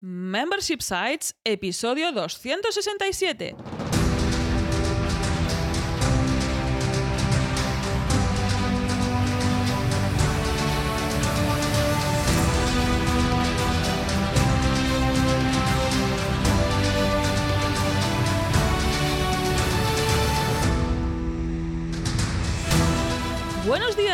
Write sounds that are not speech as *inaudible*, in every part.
Membership Sites, episodio 267.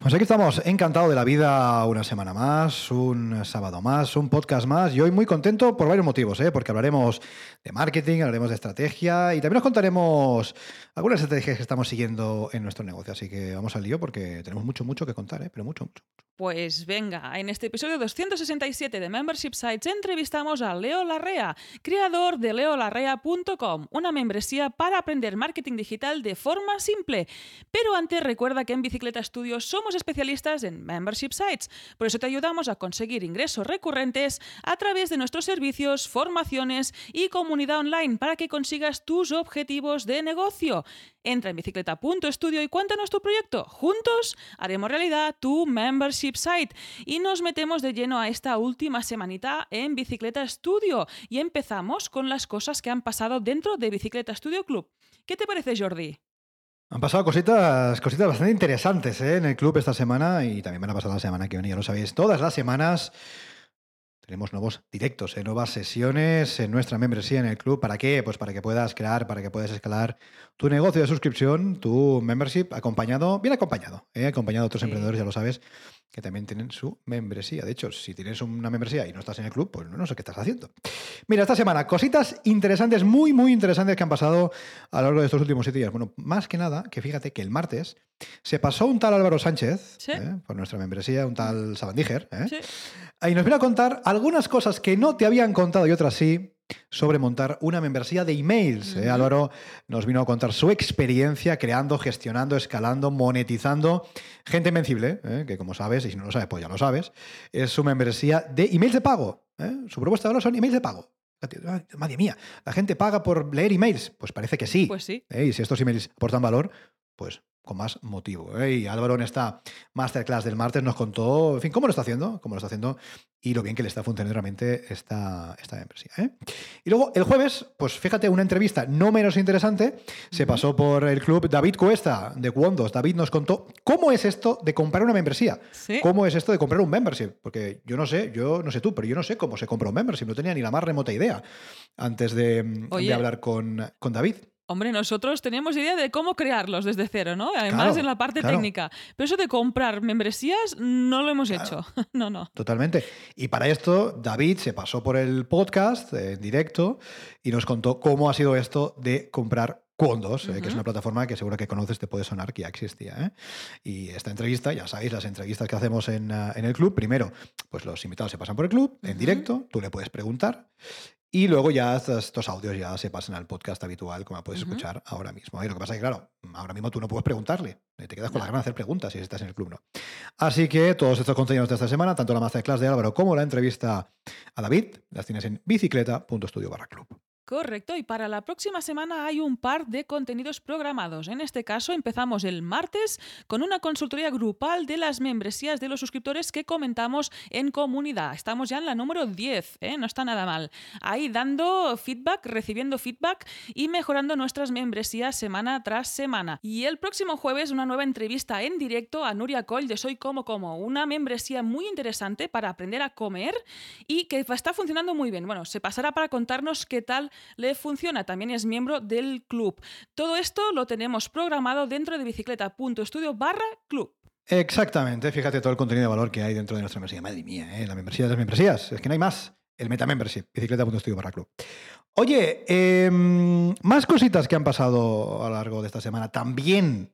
Pues aquí estamos, encantado de la vida una semana más, un sábado más, un podcast más y hoy muy contento por varios motivos, ¿eh? porque hablaremos de marketing, hablaremos de estrategia y también os contaremos algunas estrategias que estamos siguiendo en nuestro negocio. Así que vamos al lío porque tenemos mucho, mucho que contar, ¿eh? pero mucho, mucho. Pues venga, en este episodio 267 de Membership Sites entrevistamos a Leo Larrea, creador de leolarrea.com, una membresía para aprender marketing digital de forma simple. Pero antes recuerda que en Bicicleta Studios somos especialistas en Membership Sites, por eso te ayudamos a conseguir ingresos recurrentes a través de nuestros servicios, formaciones y comunidad online para que consigas tus objetivos de negocio. Entra en bicicleta.studio y cuéntanos tu proyecto. Juntos haremos realidad tu membership site y nos metemos de lleno a esta última semanita en Bicicleta Studio y empezamos con las cosas que han pasado dentro de Bicicleta Studio Club. ¿Qué te parece, Jordi? Han pasado cositas, cositas bastante interesantes ¿eh? en el club esta semana y también van a pasar la semana que viene, ya lo sabéis. Todas las semanas tenemos nuevos directos, ¿eh? nuevas sesiones en nuestra membresía en el club. ¿Para qué? Pues para que puedas crear, para que puedas escalar tu negocio de suscripción, tu membership, acompañado, bien acompañado, ¿eh? acompañado de otros Sí. emprendedores, ya lo sabes, que también tienen su membresía. De hecho, si tienes una membresía y no estás en el club, pues no sé qué estás haciendo. Mira, esta semana, cositas interesantes, muy, muy interesantes que han pasado a lo largo de estos últimos siete días. Bueno, más que nada, que fíjate que el martes se pasó un tal Álvaro Sánchez Sí. ¿eh? por nuestra membresía, un tal Sabandíger, ¿eh? Sí. y nos viene a contar algunas cosas que no te habían contado y otras sí sobre montar una membresía de emails. ¿eh? Álvaro nos vino a contar su experiencia creando, gestionando, escalando, monetizando gente invencible, ¿eh? que como sabes, y si no lo sabes, pues ya lo sabes, es su membresía de emails de pago. ¿eh? Su propuesta de valor son emails de pago. Madre mía, ¿la gente paga por leer emails? Pues parece que sí. Pues sí. ¿eh? Y si estos emails aportan valor, pues con más motivo. ¿eh? Y Álvaro en esta masterclass del martes nos contó, en fin, cómo lo está haciendo, cómo lo está haciendo y lo bien que le está funcionando realmente esta, esta membresía. ¿eh? Y luego el jueves, pues fíjate, una entrevista no menos interesante, se pasó por el club David Cuesta de Wondos. David nos contó cómo es esto de comprar una membresía. Sí. ¿Cómo es esto de comprar un membership? Porque yo no sé, yo no sé tú, pero yo no sé cómo se compra un membership. No tenía ni la más remota idea antes de, de Oye. hablar con, con David. Hombre, nosotros teníamos idea de cómo crearlos desde cero, ¿no? Además, Claro, en la parte claro. técnica. Pero eso de comprar membresías no lo hemos Claro. hecho. *laughs* no, no. Totalmente. Y para esto, David se pasó por el podcast eh, en directo y nos contó cómo ha sido esto de comprar Quondos, eh, que es una plataforma que seguro que conoces, te puede sonar que ya existía. ¿eh? Y esta entrevista, ya sabéis, las entrevistas que hacemos en, en el club, primero, pues los invitados se pasan por el club en directo, tú le puedes preguntar. Y luego ya estos, audios ya se pasan al podcast habitual, como puedes escuchar ahora mismo. Y lo que pasa es que, claro, ahora mismo tú no puedes preguntarle. eh, Te quedas con No. las ganas de hacer preguntas si estás en el club, ¿no? Así que todos estos contenidos de esta semana, tanto la masterclass de Álvaro como la entrevista a David, las tienes en bicicleta.studio barra club. Correcto, y para la próxima semana hay un par de contenidos programados. En este caso empezamos el martes con una consultoría grupal de las membresías de los suscriptores que comentamos en comunidad. Estamos ya en la número 10, ¿eh? no está nada mal. Ahí dando feedback, recibiendo feedback y mejorando nuestras membresías semana tras semana. Y el próximo jueves una nueva entrevista en directo a Nuria Coll de Soy Como Como, una membresía muy interesante para aprender a comer y que está funcionando muy bien. Bueno, se pasará para contarnos qué tal le funciona. También es miembro del club. Todo esto lo tenemos programado dentro de bicicleta.studio barra club. Exactamente, fíjate todo el contenido de valor que hay dentro de nuestra membresía. Madre mía, ¿eh? la membresía de las membresías. Es que no hay más. El meta membership, bicicleta.studio barra club. Oye, em, más cositas que han pasado a lo largo de esta semana. También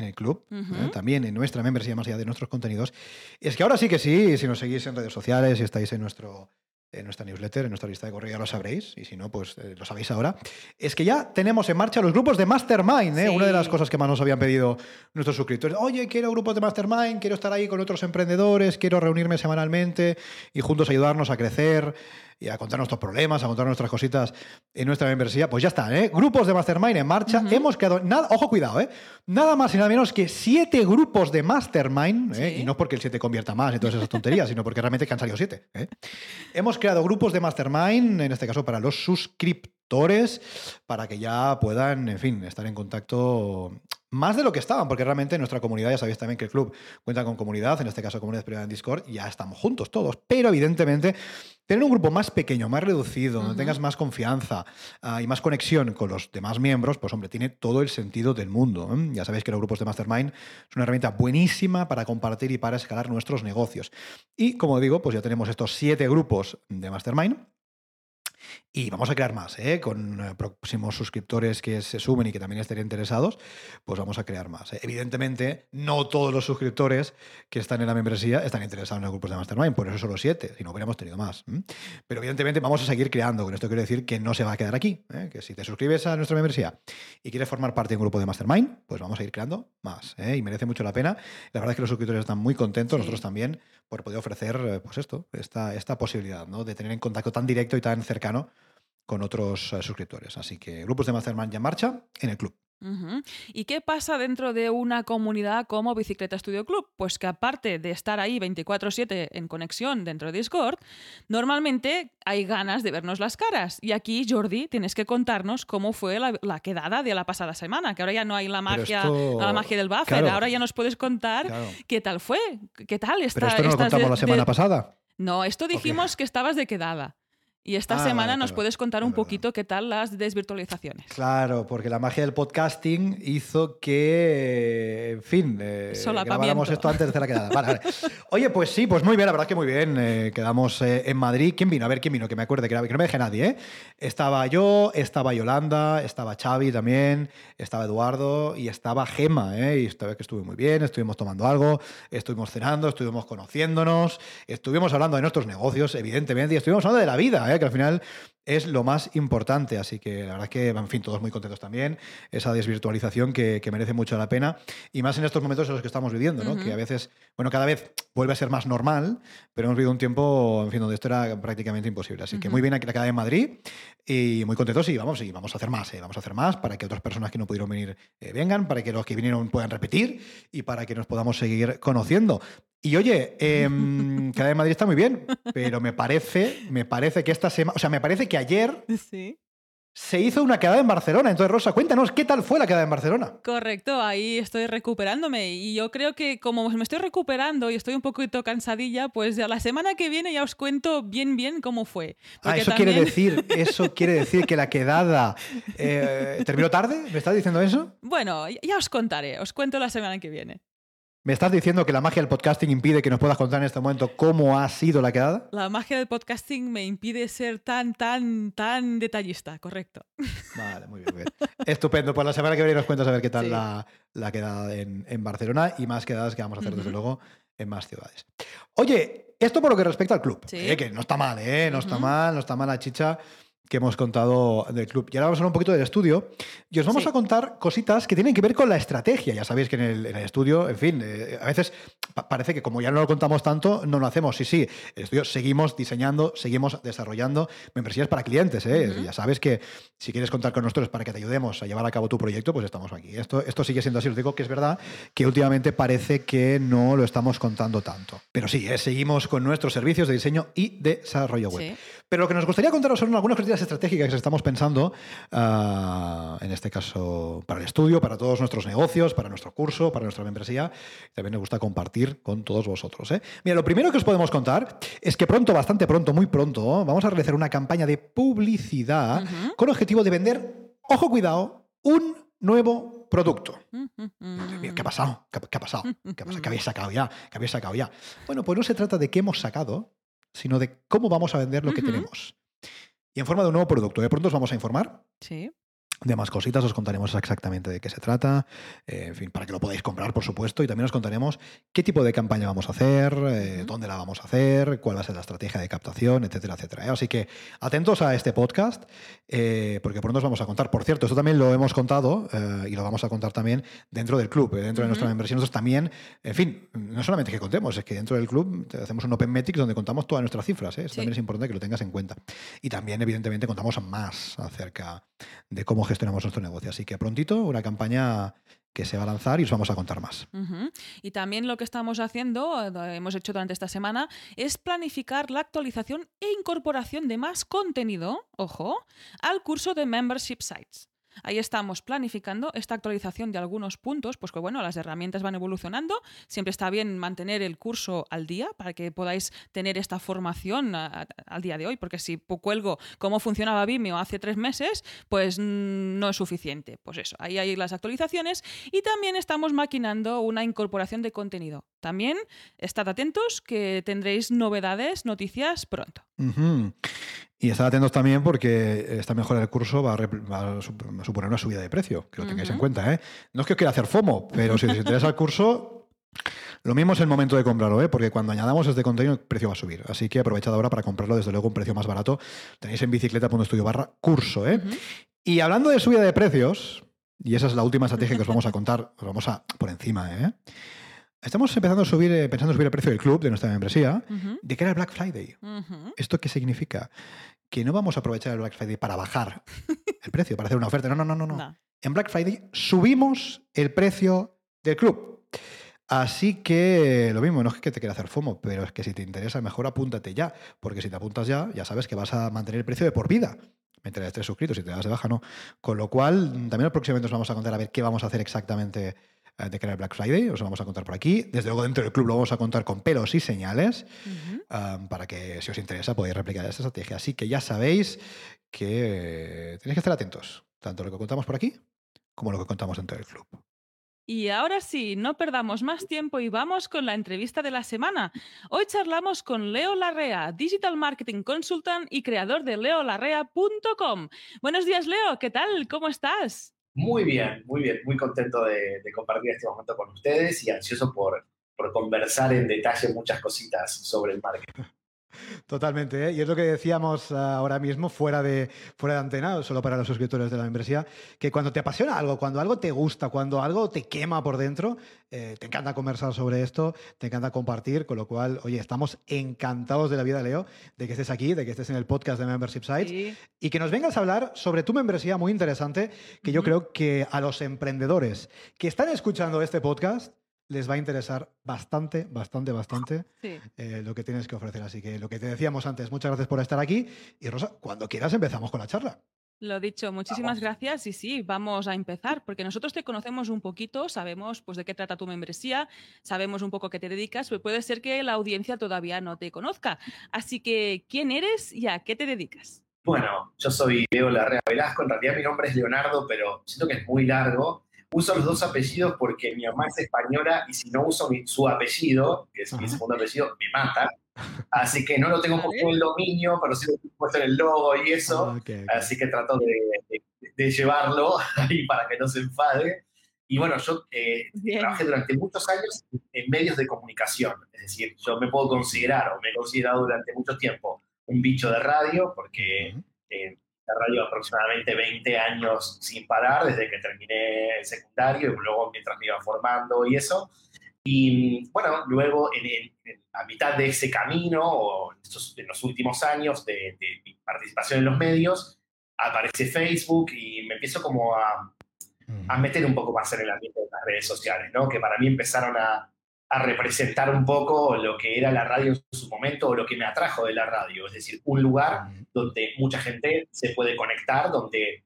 en el club. ¿eh? también en nuestra membresía, más allá de nuestros contenidos. Es que ahora sí que sí, si nos seguís en redes sociales, si estáis en nuestro en nuestra newsletter, en nuestra lista de correo, ya lo sabréis, y si no, pues eh, lo sabéis ahora, es que ya tenemos en marcha los grupos de Mastermind, ¿eh? Sí. una de las cosas que más nos habían pedido nuestros suscriptores. Oye, quiero grupos de Mastermind, quiero estar ahí con otros emprendedores, quiero reunirme semanalmente y juntos ayudarnos a crecer y a contar nuestros problemas, a contar nuestras cositas en nuestra membresía. Pues ya está, ¿eh? Grupos de Mastermind en marcha. Hemos creado, nada, ojo, cuidado, ¿eh? Nada más y nada menos que siete grupos de Mastermind, ¿eh? Sí. y no porque el 7 convierta más y todas esas tonterías, sino porque realmente que han salido siete. ¿eh? Hemos creado grupos de Mastermind, en este caso para los suscriptores, para que ya puedan, en fin, estar en contacto más de lo que estaban, porque realmente en nuestra comunidad, ya sabéis también que el club cuenta con comunidad, en este caso comunidad privada en Discord, ya estamos juntos todos, pero evidentemente tener un grupo más pequeño, más reducido, donde tengas más confianza ah, y más conexión con los demás miembros, pues hombre, tiene todo el sentido del mundo. ¿eh? Ya sabéis que los grupos de Mastermind es una herramienta buenísima para compartir y para escalar nuestros negocios. Y como digo, pues ya tenemos estos siete grupos de Mastermind. Y vamos a crear más, ¿eh? con eh, próximos suscriptores que se sumen y que también estén interesados, pues vamos a crear más. ¿eh? Evidentemente, no todos los suscriptores que están en la membresía están interesados en los grupos de Mastermind, por eso solo siete, si no hubiéramos tenido más. Pero evidentemente vamos a seguir creando, con esto quiero decir que no se va a quedar aquí, que si te suscribes a nuestra membresía y quieres formar parte de un grupo de Mastermind, pues vamos a ir creando más, y merece mucho la pena. La verdad es que los suscriptores están muy contentos, Sí. nosotros también, por poder ofrecer, pues esto, esta, esta posibilidad, ¿no? De tener en contacto tan directo y tan cercano con otros eh, suscriptores. Así que grupos de Mastermind ya en marcha en el club. ¿Y qué pasa dentro de una comunidad como Bicicleta Studio Club? Pues que aparte de estar ahí 24/7 en conexión dentro de Discord, normalmente hay ganas de vernos las caras. Y aquí, Jordi, tienes que contarnos cómo fue la, la quedada de la pasada semana, que ahora ya no hay la magia, esto- la magia del buffer, claro. ahora ya nos puedes contar Claro. qué tal fue, qué tal está. Pero esto no lo contamos de- la semana de- pasada. No, esto dijimos que estabas de quedada. Y esta Ah, semana vale, nos claro. puedes contar un poquito qué tal las desvirtualizaciones. Claro, porque la magia del podcasting hizo que, en fin, eh, grabáramos esto antes de hacer la quedada. Vale, vale. *laughs* Oye, pues sí, pues muy bien, la verdad es que muy bien. eh, quedamos eh, en Madrid. ¿Quién vino? A ver, ¿quién vino? Que me acuerde, que, era- que no me deje nadie, ¿eh? Estaba yo, estaba Yolanda, estaba Xavi también, estaba Eduardo y estaba Gema, ¿eh? Y esta vez que estuve muy bien, estuvimos tomando algo, estuvimos cenando, estuvimos conociéndonos, estuvimos hablando de nuestros negocios, evidentemente, y estuvimos hablando de la vida, ¿eh? Que al final es lo más importante. Así que la verdad es que, en fin, todos muy contentos también. Esa desvirtualización que, que merece mucho la pena. Y más en estos momentos en los que estamos viviendo, ¿no? Que a veces, bueno, cada vez vuelve a ser más normal, pero hemos vivido un tiempo, en fin, donde esto era prácticamente imposible. Así que muy bien aquí la en Madrid y muy contentos y vamos, y vamos a hacer más, ¿eh? vamos a hacer más para que otras personas que no pudieron venir eh, vengan, para que los que vinieron puedan repetir y para que nos podamos seguir conociendo. Y oye, em, Quedada en Madrid está muy bien, pero me parece, me parece que esta semana, o sea, me parece que ayer *laughs* Sí. se hizo una quedada en Barcelona. Entonces, Rosa, cuéntanos, ¿qué tal fue la quedada en Barcelona? Correcto, ahí estoy recuperándome y yo creo que como me estoy recuperando y estoy un poquito cansadilla, pues ya la semana que viene ya os cuento bien bien cómo fue. Ah, eso quiere decir, *laughs* eso quiere decir que la quedada eh, terminó tarde. ¿Me estás diciendo eso? Bueno, ya os contaré, os cuento la semana que viene. ¿Me estás diciendo que la magia del podcasting impide que nos puedas contar en este momento cómo ha sido la quedada? La magia del podcasting me impide ser tan, tan, tan detallista, correcto. Vale, muy bien, muy bien. Estupendo. Pues la semana que viene nos cuentas a ver qué tal Sí. la, la quedada en, en Barcelona y más quedadas que vamos a hacer, desde luego, en más ciudades. Oye, esto por lo que respecta al club, Sí. eh, que no está mal, ¿eh? No está mal, no está mal la chicha que hemos contado del club. Y ahora vamos a hablar un poquito del estudio y os vamos Sí. a contar cositas que tienen que ver con la estrategia. Ya sabéis que en el, en el estudio, en fin, eh, a veces pa- parece que como ya no lo contamos tanto, no lo hacemos. Sí, sí, el estudio seguimos diseñando, seguimos desarrollando membresías para clientes. ¿eh? Ya sabes que si quieres contar con nosotros para que te ayudemos a llevar a cabo tu proyecto, pues estamos aquí. Esto, esto sigue siendo así. Os digo que es verdad que últimamente parece que no lo estamos contando tanto. Pero sí, ¿eh? seguimos con nuestros servicios de diseño y desarrollo web. Sí. Pero lo que nos gustaría contaros son algunas cositas estratégicas que estamos pensando, ah, en este caso para el estudio, para todos nuestros negocios, para nuestro curso, para nuestra membresía. También nos gusta compartir con todos vosotros. ¿eh? Mira, lo primero que os podemos contar es que pronto, bastante pronto, muy pronto, vamos a realizar una campaña de publicidad con objetivo de vender, ojo cuidado, un nuevo producto. ¿Qué ha pasado? ¿Qué, qué ha pasado? ¿Qué ha pasado? ¿Qué habéis sacado ya? ¿Qué habéis sacado ya? Bueno, pues no se trata de qué hemos sacado, sino de cómo vamos a vender lo que tenemos. Y en forma de un nuevo producto. De pronto os vamos a informar. Sí. De más cositas, os contaremos exactamente de qué se trata, eh, en fin, para que lo podáis comprar, por supuesto, y también os contaremos qué tipo de campaña vamos a hacer, eh, dónde la vamos a hacer, cuál va a ser la estrategia de captación, etcétera, etcétera. ¿eh? Así que atentos a este podcast, porque pronto os vamos a contar. Por cierto, esto también lo hemos contado y lo vamos a contar también dentro del club, dentro de nuestra membresía. Nosotros también, en fin, no solamente que contemos, es que dentro del club hacemos un Open Metrics donde contamos todas nuestras cifras. Eso también es importante que lo tengas en cuenta. Y también, evidentemente, contamos más acerca de cómo gestionamos nuestro negocio. Así que prontito una campaña que se va a lanzar y os vamos a contar más. Y también lo que estamos haciendo, eh, hemos hecho durante esta semana, es planificar la actualización e incorporación de más contenido, ojo, al curso de Membership Sites. Ahí estamos planificando esta actualización de algunos puntos, pues que bueno, las herramientas van evolucionando, siempre está bien mantener el curso al día para que podáis tener esta formación al día de hoy, porque si cuelgo cómo funcionaba Vimeo hace tres meses, pues no es suficiente. Pues eso, ahí hay las actualizaciones y también estamos maquinando una incorporación de contenido. También estad atentos que tendréis novedades, noticias pronto. Y estad atentos también porque esta mejora del curso va a, suponer una subida de precio, que lo tengáis en cuenta. ¿eh? No es que os quiera hacer FOMO, pero si os interesa el curso, lo mismo es el momento de comprarlo, ¿eh? porque cuando añadamos este contenido el precio va a subir. Así que aprovechad ahora para comprarlo desde luego a un precio más barato. Tenéis en bicicleta.studio barra curso. ¿eh? Y hablando de subida de precios, y esa es la última estrategia que os vamos a contar, os vamos a por encima, ¿eh? Estamos empezando a subir, eh, pensando en subir el precio del club, de nuestra membresía, de que era el Black Friday. ¿Esto qué significa? Que no vamos a aprovechar el Black Friday para bajar *laughs* el precio, para hacer una oferta. No, no, no, no. no. En Black Friday subimos el precio del club. Así que lo mismo, no es que te quiera hacer FOMO, pero es que si te interesa, mejor apúntate ya, porque si te apuntas ya, ya sabes que vas a mantener el precio de por vida. Mientras estés suscrito, si te das de baja, no. Con lo cual, también próximamente os vamos a contar a ver qué vamos a hacer exactamente eh, de cara al Black Friday, os lo vamos a contar por aquí. Desde luego dentro del club lo vamos a contar con pelos y señales para que si os interesa podáis replicar esta estrategia. Así que ya sabéis que tenéis que estar atentos, tanto lo que contamos por aquí como lo que contamos dentro del club. Y ahora sí, no perdamos más tiempo y vamos con la entrevista de la semana. Hoy charlamos con Leo Larrea, Digital Marketing Consultant y creador de leolarrea.com. Buenos días, Leo, ¿qué tal? ¿Cómo estás? Muy bien, muy bien, muy contento de, compartir este momento con ustedes y ansioso por, por conversar en detalle muchas cositas sobre el marketing. Totalmente, ¿eh? y es lo que decíamos ah, ahora mismo fuera de, fuera de antena, solo para los suscriptores de la membresía, que cuando te apasiona algo, cuando algo te gusta, cuando algo te quema por dentro, eh, te encanta conversar sobre esto, te encanta compartir, con lo cual, oye, estamos encantados de la vida, Leo, de que estés aquí, de que estés en el podcast de Membership Sites y que nos vengas a hablar sobre tu membresía muy interesante, que yo creo que a los emprendedores que están escuchando este podcast, les va a interesar bastante, bastante, bastante eh, lo que tienes que ofrecer. Así que lo que te decíamos antes, muchas gracias por estar aquí. Y Rosa, cuando quieras empezamos con la charla. Lo dicho, muchísimas gracias y sí, vamos a empezar, porque nosotros te conocemos un poquito, sabemos pues de qué trata tu membresía, sabemos un poco a qué te dedicas, pero puede ser que la audiencia todavía no te conozca. Así que, ¿quién eres y a qué te dedicas? Bueno, yo soy Leo Larrea Velasco, en realidad mi nombre es Leonardo, pero siento que es muy largo uso los dos apellidos porque mi mamá es española y si no uso su apellido, que es mi segundo apellido, me mata. Así que no lo tengo puesto en el dominio, pero sí lo tengo puesto en el logo y eso. Ah, Así que trato de, de, llevarlo *laughs* ahí para que no se enfade. Y bueno, yo eh, trabajé durante muchos años en medios de comunicación. Es decir, yo me puedo considerar, o me he considerado durante mucho tiempo, un bicho de radio, porque radio aproximadamente 20 años sin parar, desde que terminé el secundario y luego mientras me iba formando y eso. Y bueno, luego en, a mitad de ese camino, o en, los últimos años de, mi participación en los medios, aparece Facebook y me empiezo como a, a meter un poco más en el ambiente de las redes sociales, ¿no? Que para mí empezaron a, a representar un poco lo que era la radio en su momento o lo que me atrajo de la radio, es decir, un lugar donde mucha gente se puede conectar, donde,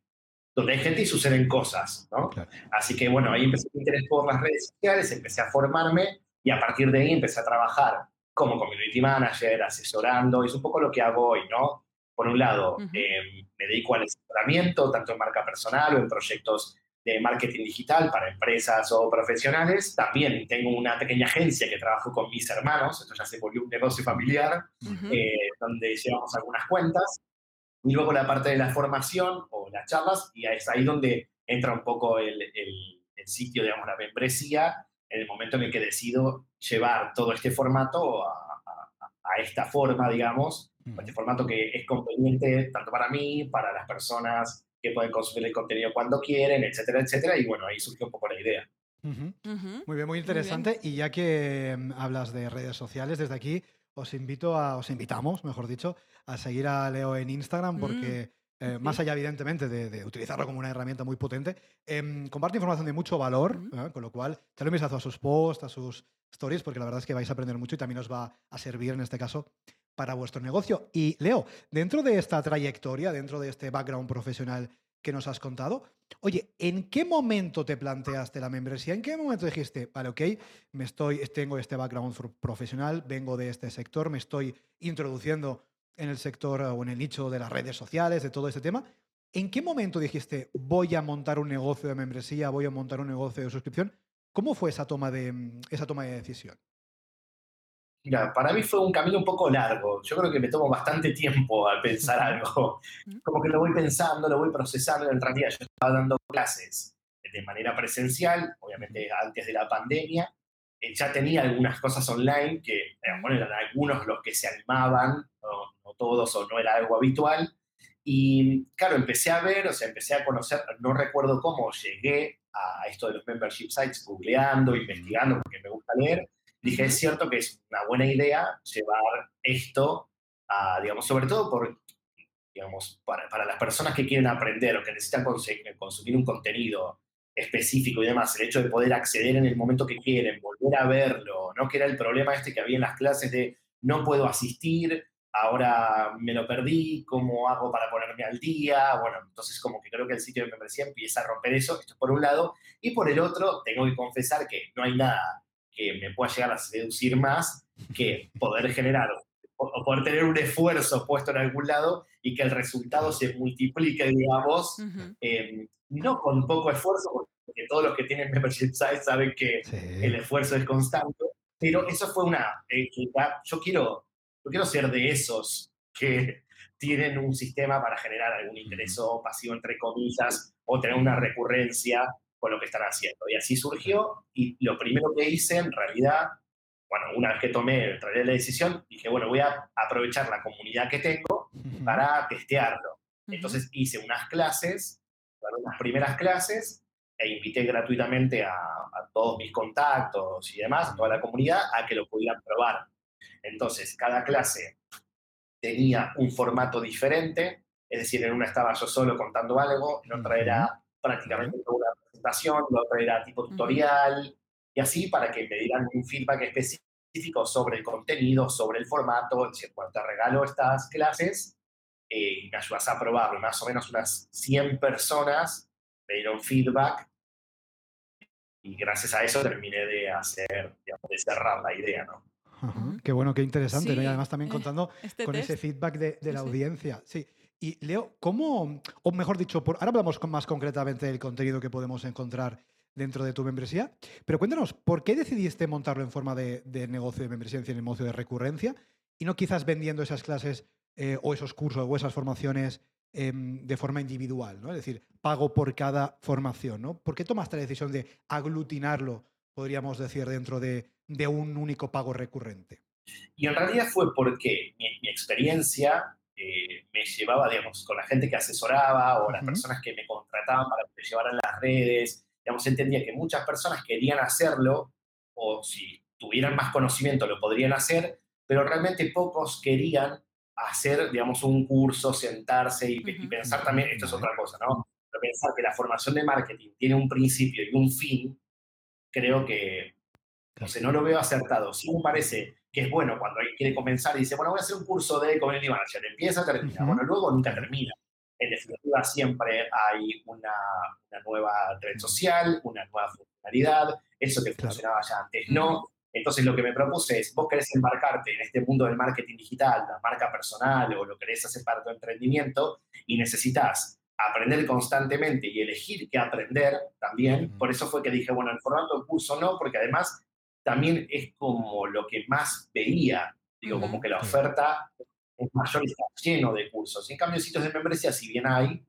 donde hay gente y suceden cosas, ¿no? Así que bueno, ahí empecé a interés por las redes sociales, empecé a formarme y a partir de ahí empecé a trabajar como community manager, asesorando, es un poco lo que hago hoy, ¿no? Por un lado, eh, me dedico al asesoramiento, tanto en marca personal o en proyectos de marketing digital para empresas o profesionales. También tengo una pequeña agencia que trabajo con mis hermanos, esto ya se volvió un negocio familiar, eh, donde llevamos algunas cuentas. y luego la parte de la formación o las charlas, y es ahí donde entra un poco el, el, sitio, digamos, la membresía, en el momento en el que decido llevar todo este formato a, a, esta forma, digamos, este formato que es conveniente tanto para mí, para las personas que pueden consumir el contenido cuando quieren, etcétera, etcétera, y bueno, ahí surgió un poco la idea. Muy bien, muy interesante. Y ya que mm, hablas de redes sociales, desde aquí os invito a, os invitamos, mejor dicho, a seguir a Leo en Instagram porque mm, eh, más allá, evidentemente, de, utilizarlo como una herramienta muy potente, em, comparte información de mucho valor, ¿eh? con lo cual, echale un vistazo a sus posts, a sus stories, porque la verdad es que vais a aprender mucho y también os va a servir en este caso para vuestro negocio. Y Leo, dentro de esta trayectoria, dentro de este background profesional que nos has contado. Oye, ¿en qué momento te planteaste la membresía? ¿En qué momento dijiste, vale, ok, me estoy, tengo este background profesional, vengo de este sector, me estoy introduciendo en el sector o en el nicho de las redes sociales, de todo este tema? ¿En qué momento dijiste, voy a montar un negocio de membresía, voy a montar un negocio de suscripción? ¿Cómo fue esa toma de, esa toma de decisión? Mira, para mí fue un camino un poco largo. Yo creo que me tomo bastante tiempo al pensar algo. Como que lo voy pensando, lo voy procesando. En realidad yo estaba dando clases de manera presencial, obviamente antes de la pandemia. Eh, ya tenía algunas cosas online que, bueno, eran algunos los que se animaban, no, todos o no era algo habitual. Y claro, empecé a ver, o sea, empecé a conocer, no recuerdo cómo llegué a esto de los membership sites, googleando, investigando, porque me gusta leer dije, es cierto que es una buena idea llevar esto a, digamos, sobre todo por, digamos, para, para las personas que quieren aprender o que necesitan consumir un contenido específico y demás, el hecho de poder acceder en el momento que quieren, volver a verlo, ¿no? Que era el problema este que había en las clases de no puedo asistir, ahora me lo perdí, ¿cómo hago para ponerme al día? Bueno, entonces como que creo que el sitio de membresía empieza a romper eso, esto por un lado, y por el otro, tengo que confesar que no hay nada que me pueda llegar a seducir más que poder generar o poder tener un esfuerzo puesto en algún lado y que el resultado se multiplique, digamos, em, no con poco esfuerzo, porque todos los que tienen membership site saben que el esfuerzo es constante, pero eso fue una, eh, yo, quiero, yo quiero ser de esos que *laughs* tienen un sistema para generar algún interés pasivo, entre comillas, o tener una recurrencia con lo que están haciendo. Y así surgió y lo primero que hice en realidad, bueno, una vez que tomé, la decisión, dije, bueno, voy a aprovechar la comunidad que tengo para testearlo. Entonces hice unas clases, unas primeras clases, e invité gratuitamente a, a, todos mis contactos y demás, a toda la comunidad, a que lo pudieran probar. Entonces, cada clase tenía un formato diferente, es decir, en una estaba yo solo contando algo, en otra era prácticamente una presentación, la otra era tipo tutorial, y así para que me dieran un feedback específico sobre el contenido, sobre el formato, decir, bueno, te regalo estas clases eh, y me ayudas a probarlo. Más o menos unas 100 personas me dieron feedback y gracias a eso terminé de hacer, de cerrar la idea, ¿no? Qué bueno, qué interesante. Y además también eh, contando este con ese feedback de, la audiencia. Sí. Y Leo, ¿cómo, o mejor dicho, ahora hablamos más concretamente del contenido que podemos encontrar dentro de tu membresía, pero cuéntanos, ¿por qué decidiste montarlo en forma de, negocio de membresía, en negocio de recurrencia, y no quizás vendiendo esas clases eh, o esos cursos o esas formaciones em, de forma individual, ¿no? Es decir, pago por cada formación, ¿no? ¿Por qué tomaste la decisión de aglutinarlo, podríamos decir, dentro de, un único pago recurrente? Y en realidad fue porque mi experiencia eh, me llevaba, digamos, con la gente que asesoraba o las personas que me contrataban para que me llevaran las redes, digamos, entendía que muchas personas querían hacerlo o si tuvieran más conocimiento lo podrían hacer, pero realmente pocos querían hacer, digamos, un curso, sentarse y, pensar también, esto es otra cosa, ¿no? Pero pensar que la formación de marketing tiene un principio y un fin, creo que, no sé, no lo veo acertado. Sí me parece que es bueno cuando quiere comenzar y dice, bueno, voy a hacer un curso de community manager. Empieza, termina. Bueno, luego nunca termina. En definitiva, siempre hay una, una, nueva red social, una nueva funcionalidad, eso que funcionaba ya antes no. Entonces, lo que me propuse es, vos querés embarcarte en este mundo del marketing digital, la marca personal o lo querés hacer para tu emprendimiento y necesitas aprender constantemente y elegir qué aprender también. Por eso fue que dije, bueno, el formato de curso no, porque además también es como lo que más veía, digo, como que la oferta es mayor y está lleno de cursos. En cambio, sitios de membresía, si bien hay,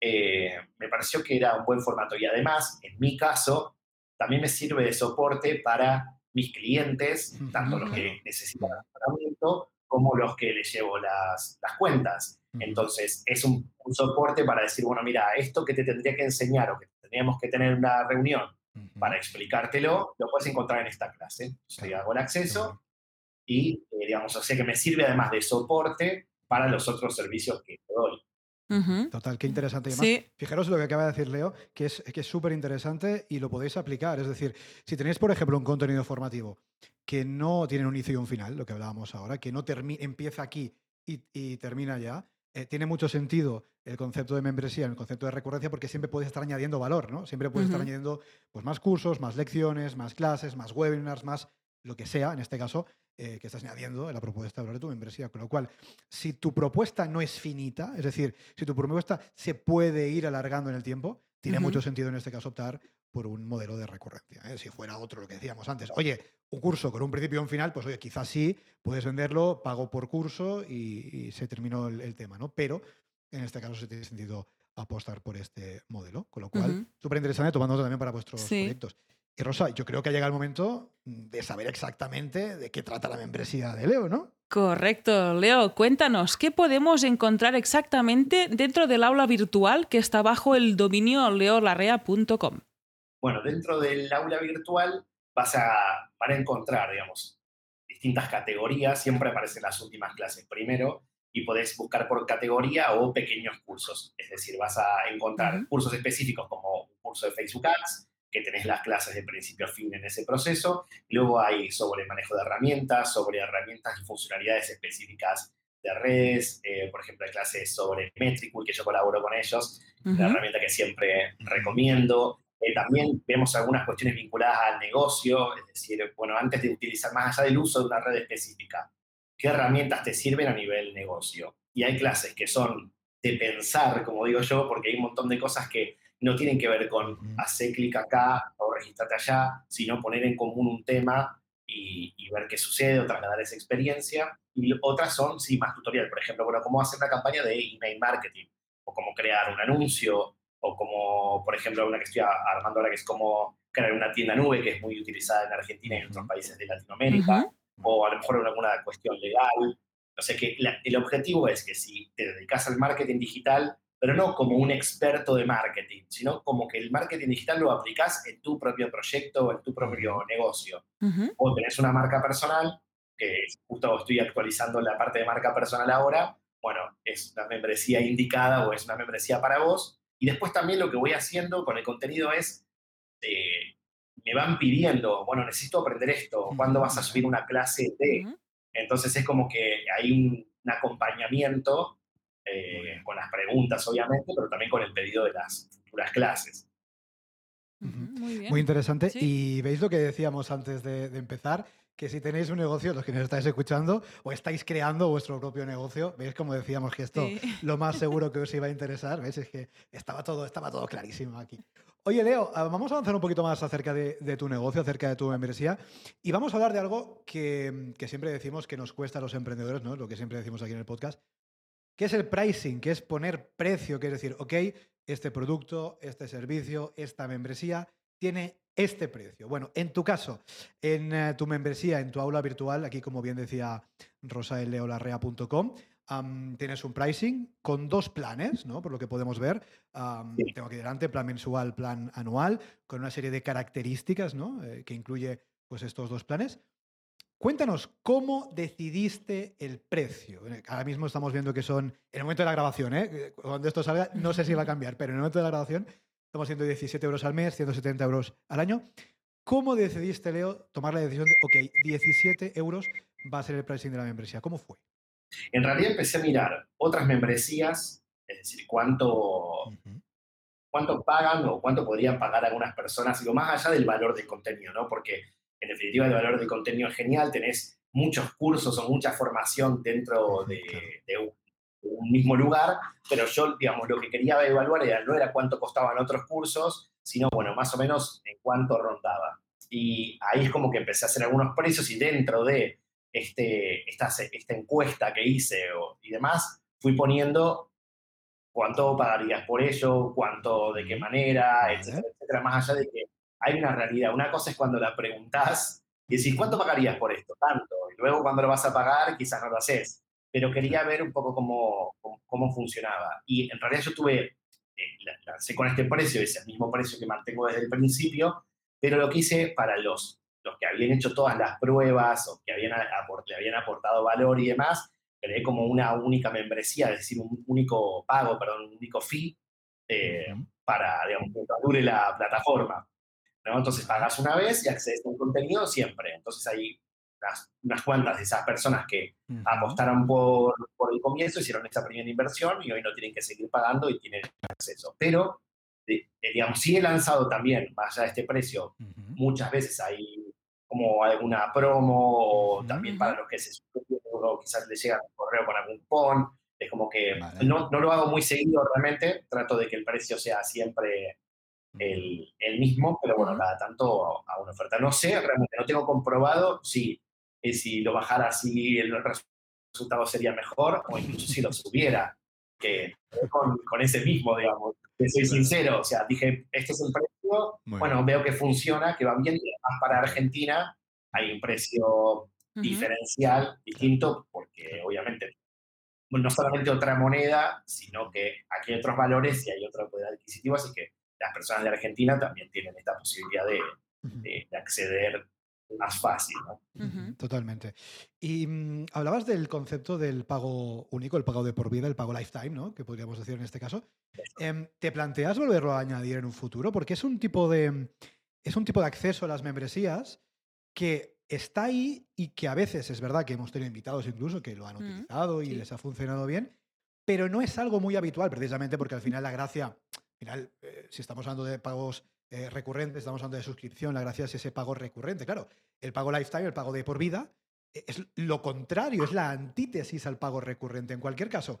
eh, me pareció que era un buen formato. Y además, en mi caso, también me sirve de soporte para mis clientes, tanto los que necesitan asesoramiento como los que les llevo las, las cuentas. Entonces, es un, soporte para decir, bueno, mira, esto que te tendría que enseñar o que tendríamos que tener una reunión para explicártelo, lo puedes encontrar en esta clase. Yo hago el acceso y, eh, digamos, o sea que me sirve además de soporte para los otros servicios que doy. Total, qué interesante. Y fijaros lo que acaba de decir Leo, que es que es súper interesante y lo podéis aplicar. Es decir, si tenéis, por ejemplo, un contenido formativo que no tiene un inicio y un final, lo que hablábamos ahora, que no empieza aquí y, termina ya, eh, tiene mucho sentido el concepto de membresía, el concepto de recurrencia, porque siempre puedes estar añadiendo valor, ¿no? Siempre puedes estar añadiendo pues, más cursos, más lecciones, más clases, más webinars, más lo que sea, en este caso, eh, que estás añadiendo en la propuesta de tu membresía. Con lo cual, si tu propuesta no es finita, es decir, si tu propuesta se puede ir alargando en el tiempo, tiene mucho sentido en este caso optar por un modelo de recurrencia. ¿eh? Si fuera otro, lo que decíamos antes, oye, un curso con un principio y un final, pues oye, quizás sí, puedes venderlo, pago por curso y, se terminó el, tema, ¿no? Pero en este caso se tiene sentido apostar por este modelo, con lo cual, súper interesante tomando también para vuestros proyectos. Y Rosa, yo creo que ha llegado el momento de saber exactamente de qué trata la membresía de Leo, ¿no? Correcto. Leo, cuéntanos, ¿qué podemos encontrar exactamente dentro del aula virtual que está bajo el dominio leolarrea.com? Bueno, dentro del aula virtual vas a, van a encontrar, digamos, distintas categorías, siempre aparecen las últimas clases primero, y podés buscar por categoría o pequeños cursos. Es decir, vas a encontrar cursos específicos como un curso de Facebook Ads, que tenés las clases de principio a fin en ese proceso. Luego hay sobre manejo de herramientas, sobre herramientas y funcionalidades específicas de redes, eh, por ejemplo, hay clases sobre Metricool, que yo colaboro con ellos, una herramienta que siempre recomiendo. Eh, también vemos algunas cuestiones vinculadas al negocio, es decir, bueno, antes de utilizar más allá del uso de una red específica, ¿qué herramientas te sirven a nivel negocio? Y hay clases que son de pensar, como digo yo, porque hay un montón de cosas que no tienen que ver con hacer clic acá o registrarte allá, sino poner en común un tema y, ver qué sucede o trasladar esa experiencia. Y otras son, sí, más tutorial, por ejemplo, bueno, cómo hacer una campaña de email marketing, o cómo crear un anuncio, o como, por ejemplo, una que estoy armando ahora que es cómo crear una tienda nube, que es muy utilizada en Argentina y en otros países de Latinoamérica, o a lo mejor alguna cuestión legal. O sea que el objetivo es que si te dedicas al marketing digital, pero no como un experto de marketing, sino como que el marketing digital lo aplicas en tu propio proyecto o en tu propio negocio. O tenés una marca personal, que justo estoy actualizando la parte de marca personal ahora, bueno, es una membresía indicada o es una membresía para vos. Y después también lo que voy haciendo con el contenido es, eh, me van pidiendo, bueno, necesito aprender esto, ¿cuándo vas a subir una clase de? Entonces es como que hay un acompañamiento eh, con las preguntas, obviamente, pero también con el pedido de las futuras clases. Muy, interesante. Y veis lo que decíamos antes de, empezar, que si tenéis un negocio, los que nos estáis escuchando, o estáis creando vuestro propio negocio, veis como decíamos que esto lo más seguro que os iba a interesar, veis es que estaba todo, estaba todo clarísimo aquí. Oye, Leo, ah, vamos a avanzar un poquito más acerca de, tu negocio, acerca de tu membresía, y vamos a hablar de algo que, que, siempre decimos que nos cuesta a los emprendedores, ¿no? Lo que siempre decimos aquí en el podcast, ¿Qué es el pricing? ¿Qué es poner precio? Que es decir, ok, este producto, este servicio, esta membresía tiene este precio. Bueno, en tu caso, en eh, tu membresía, en tu aula virtual, aquí como bien decía rosaeleolarrea.com, tienes un pricing con dos planes, ¿no? Por lo que podemos ver. Tengo aquí delante plan mensual, plan anual, con una serie de características, ¿no? Eh, que incluye pues estos dos planes. Cuéntanos, ¿cómo decidiste el precio? Eh, ahora mismo estamos viendo que son, en el momento de la grabación, ¿eh? cuando esto salga, no sé si va a cambiar, pero en el momento de la grabación estamos haciendo 17 euros al mes, 170 euros al año. ¿Cómo decidiste, Leo, tomar la decisión de, ok, 17 euros va a ser el pricing de la membresía? ¿Cómo fue? En realidad empecé a mirar otras membresías, es decir, cuánto, cuánto pagan o cuánto podrían pagar algunas personas, digo, más allá del valor del contenido, ¿no? Porque en definitiva el valor del contenido es genial, tenés muchos cursos o mucha formación dentro de, un, mismo lugar, pero yo, digamos, lo que quería evaluar era, no era cuánto costaban otros cursos, sino, bueno, más o menos en cuánto rondaba. Y ahí es como que empecé a hacer algunos precios y dentro de este, esta, esta encuesta que hice y demás, fui poniendo cuánto pagarías por ello, cuánto, de qué manera, etcétera, etcétera, más allá de que hay una realidad. Una cosa es cuando la preguntás y decís, ¿cuánto pagarías por esto? Tanto. Y luego cuando lo vas a pagar, quizás no lo haces. Pero quería ver un poco cómo, cómo, funcionaba. Y en realidad yo tuve, eh, lancé con este precio, es el mismo precio que mantengo desde el principio, pero lo que hice para los, los que habían hecho todas las pruebas o que habían le habían aportado valor y demás, creé como una única membresía, es decir, un único pago, perdón, un único fee eh, para, digamos, que dure la plataforma. ¿no? Entonces pagas una vez y accedes a un contenido siempre. Entonces hay unas, cuantas de esas personas que apostaron por, por, el comienzo, hicieron esa primera inversión y hoy no tienen que seguir pagando y tienen acceso. Pero, eh, digamos, sí he lanzado también, más allá de este precio, muchas veces hay como alguna promo o también para los que se o quizás les llega un correo con algún cupón. Es como que no, no, lo hago muy seguido realmente, trato de que el precio sea siempre el, el mismo, pero bueno, cada tanto a, una oferta. No sé, realmente no tengo comprobado si, eh, si lo bajara así el resultado sería mejor o incluso si lo subiera, que con, con ese mismo, digamos. Que soy sincero, o sea, dije, este es el precio, bueno, veo que funciona, que va bien, más para Argentina hay un precio diferencial, distinto, porque obviamente no solamente otra moneda, sino que aquí hay otros valores y hay otro poder adquisitivo, así que las personas de Argentina también tienen esta posibilidad de, de, acceder más fácil. ¿no? Totalmente. Y mm, hablabas del concepto del pago único, el pago de por vida, el pago lifetime, ¿no? Que podríamos decir en este caso. Em, ¿Te planteas volverlo a añadir en un futuro? Porque es un tipo de, es un tipo de acceso a las membresías que está ahí y que a veces es verdad que hemos tenido invitados incluso que lo han utilizado y les ha funcionado bien, pero no es algo muy habitual precisamente porque al final la gracia, al final, eh, si estamos hablando de pagos eh, recurrentes, estamos hablando de suscripción, la gracia es ese pago recurrente. Claro, el pago lifetime, el pago de por vida, e, es lo contrario, es la antítesis al pago recurrente. En cualquier caso,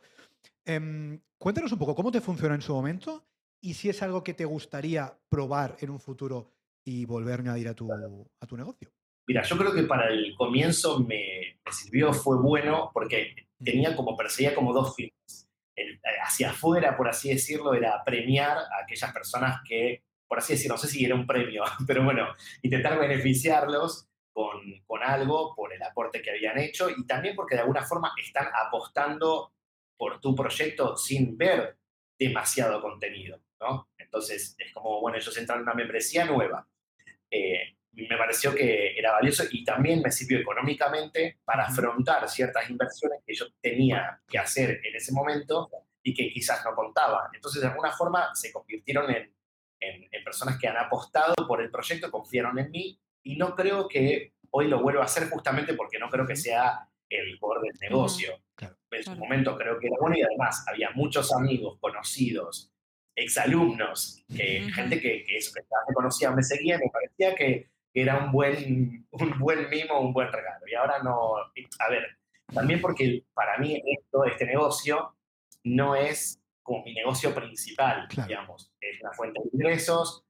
em, cuéntanos un poco cómo te funciona en su momento y si es algo que te gustaría probar en un futuro y volver a añadir a tu, a tu negocio. Mira, yo creo que para el comienzo me, sirvió, fue bueno, porque tenía como, perseguía como dos fines. El, hacia afuera, por así decirlo, era premiar a aquellas personas que, por así decirlo, no sé si era un premio, *laughs* pero bueno, intentar beneficiarlos con, con algo por el aporte que habían hecho y también porque de alguna forma están apostando por tu proyecto sin ver demasiado contenido, ¿no? Entonces, es como, bueno, ellos entran en una membresía nueva. Eh, me pareció que era valioso y también me sirvió económicamente para afrontar ciertas inversiones que yo tenía que hacer en ese momento y que quizás no contaba. Entonces, de alguna forma, se convirtieron en, en, personas que han apostado por el proyecto, confiaron en mí y no creo que hoy lo vuelva a hacer justamente porque no creo que sea el core del negocio. En su momento creo que era bueno y además había muchos amigos, conocidos, exalumnos, que, gente que, que, eso, que me conocía, me seguía, me parecía que era un buen, un buen mimo, un buen regalo. Y ahora no, a ver, también porque para mí esto, este negocio, no es como mi negocio principal, digamos. Es una fuente de ingresos,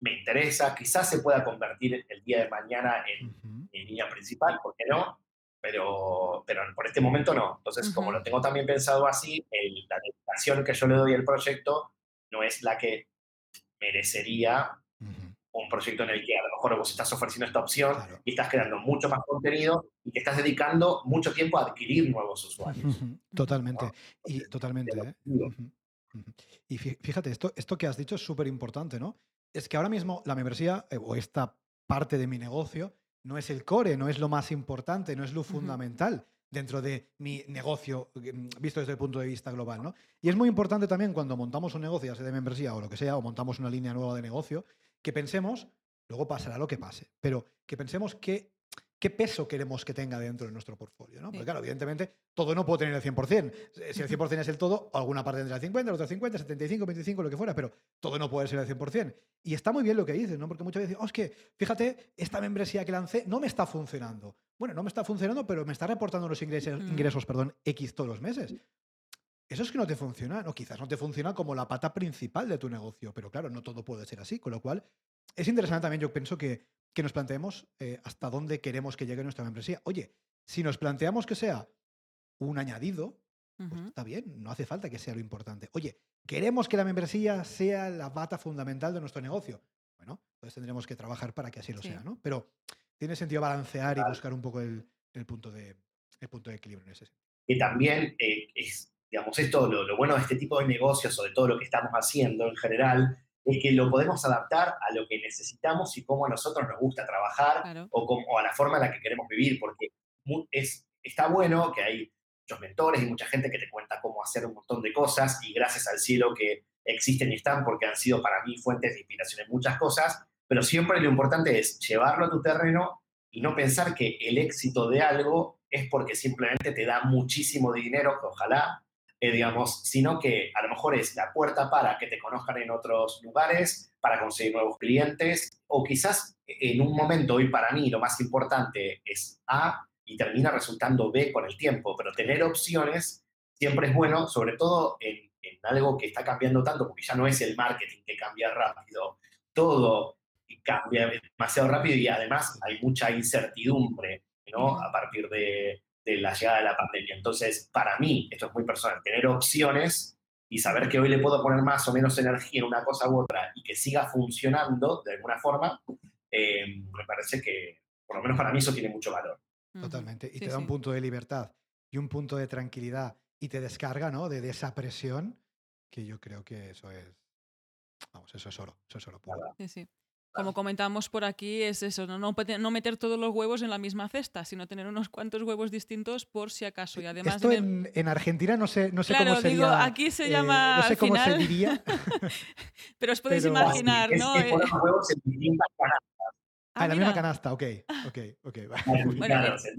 me interesa, quizás se pueda convertir el día de mañana en mi línea principal, ¿por qué no? Pero, pero por este momento no. Entonces, como lo tengo también pensado así, la dedicación que yo le doy al proyecto no es la que merecería un proyecto en el que a lo mejor vos estás ofreciendo esta opción y estás creando mucho más contenido y te estás dedicando mucho tiempo a adquirir nuevos usuarios. Totalmente. Y totalmente. ¿eh? Y fíjate, esto, esto que has dicho es súper importante, ¿no? Es que ahora mismo la membresía eh, o esta parte de mi negocio no es el core, no es lo más importante, no es lo fundamental dentro de mi negocio mm, visto desde el punto de vista global, ¿no? Y es muy importante también cuando montamos un negocio, ya sea de membresía o lo que sea, o montamos una línea nueva de negocio, que pensemos, luego pasará lo que pase, pero que pensemos qué, qué peso queremos que tenga dentro de nuestro portfolio. ¿no? Porque claro, evidentemente, todo no puede tener el 100%. Si el 100% es el todo, alguna parte tendrá el 50, la otra 50, 75, 25, lo que fuera, pero todo no puede ser el 100%. Y está muy bien lo que dices, ¿no? Porque muchas veces oh, es que, fíjate, esta membresía que lancé no me está funcionando. Bueno, no me está funcionando, pero me está reportando unos ingresos, mm. ingresos perdón, X todos los meses. Eso es que no te funciona, o quizás no te funciona como la pata principal de tu negocio, pero claro, no todo puede ser así, con lo cual es interesante también, yo pienso que, que nos planteemos eh, hasta dónde queremos que llegue nuestra membresía. Oye, Si nos planteamos que sea un añadido, pues está bien, no hace falta que sea lo importante. Oye, queremos que la membresía sea la bata fundamental de nuestro negocio. Bueno, entonces tendremos que trabajar para que así lo Sí. sea, ¿no? Pero tiene sentido balancear y buscar un poco el, el punto, de, el punto de equilibrio en ese sentido. que también eh, digamos, esto, lo, lo bueno de este tipo de negocios o de todo lo que estamos haciendo en general, es que lo podemos adaptar a lo que necesitamos y cómo a nosotros nos gusta trabajar Claro. o, o a la forma en la que queremos vivir, porque es, está bueno que hay muchos mentores y mucha gente que te cuenta cómo hacer un montón de cosas y gracias al cielo que existen y están porque han sido para mí fuentes de inspiración en muchas cosas, pero siempre lo importante es llevarlo a tu terreno y no pensar que el éxito de algo es porque simplemente te da muchísimo dinero, que ojalá, eh, digamos, sino que a lo mejor es la puerta para que te conozcan en otros lugares, para conseguir nuevos clientes, o quizás en un momento, hoy para mí lo más importante es A y termina resultando B con el tiempo, pero tener opciones siempre es bueno, sobre todo en, en algo que está cambiando tanto, porque ya no es el marketing que cambia rápido, todo cambia demasiado rápido y además hay mucha incertidumbre, ¿no? A partir de, de la llegada de la pandemia. Entonces, para mí, esto es muy personal, tener opciones y saber que hoy le puedo poner más o menos energía en una cosa u otra y que siga funcionando de alguna forma, eh, me parece que, por lo menos para mí, eso tiene mucho valor. Totalmente. Y Sí, te da sí. un punto de libertad y un punto de tranquilidad y te descarga, ¿no? De, de esa presión que yo creo que eso es. Vamos, eso es oro. Eso es oro puro. Sí, sí. Como comentamos por aquí, es eso, no, no, meter todos los huevos en la misma cesta, sino tener unos cuantos huevos distintos por si acaso. Y además Esto de- en, en Argentina no sé, no sé Claro, cómo sería. digo, aquí se eh, llama no sé al cómo se diría. *laughs* Pero os podéis pero- imaginar, ¿no? es Eh, poner los huevos en Ah, en la misma canasta, ok, ok, ok. *laughs* va. claro, canastas.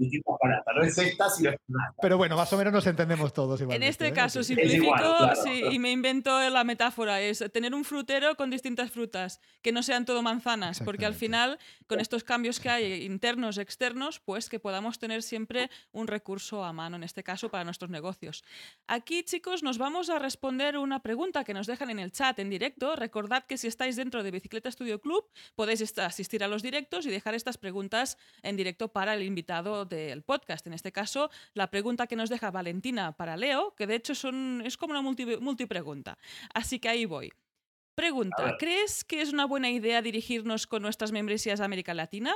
No es esta, sino es canasta. Pero bueno, más o menos nos entendemos todos En este ¿eh? caso simplifico igual, claro. sí, y me invento la metáfora, es tener un frutero con distintas frutas, que no sean todo manzanas, porque al final, con estos cambios que hay internos, externos, pues que podamos tener siempre un recurso a mano, en este caso para nuestros negocios. Aquí, chicos, nos vamos a responder una pregunta que nos dejan en el chat en directo. Recordad que si estáis dentro de Bicicleta Studio Club, podéis asistir a los directos y dejar estas preguntas en directo para el invitado del podcast. En este caso, la pregunta que nos deja Valentina para Leo, que de hecho son, es como una multi, multipregunta. Así que ahí voy. Pregunta. ¿crees que es una buena idea dirigirnos con nuestras membresías a América Latina?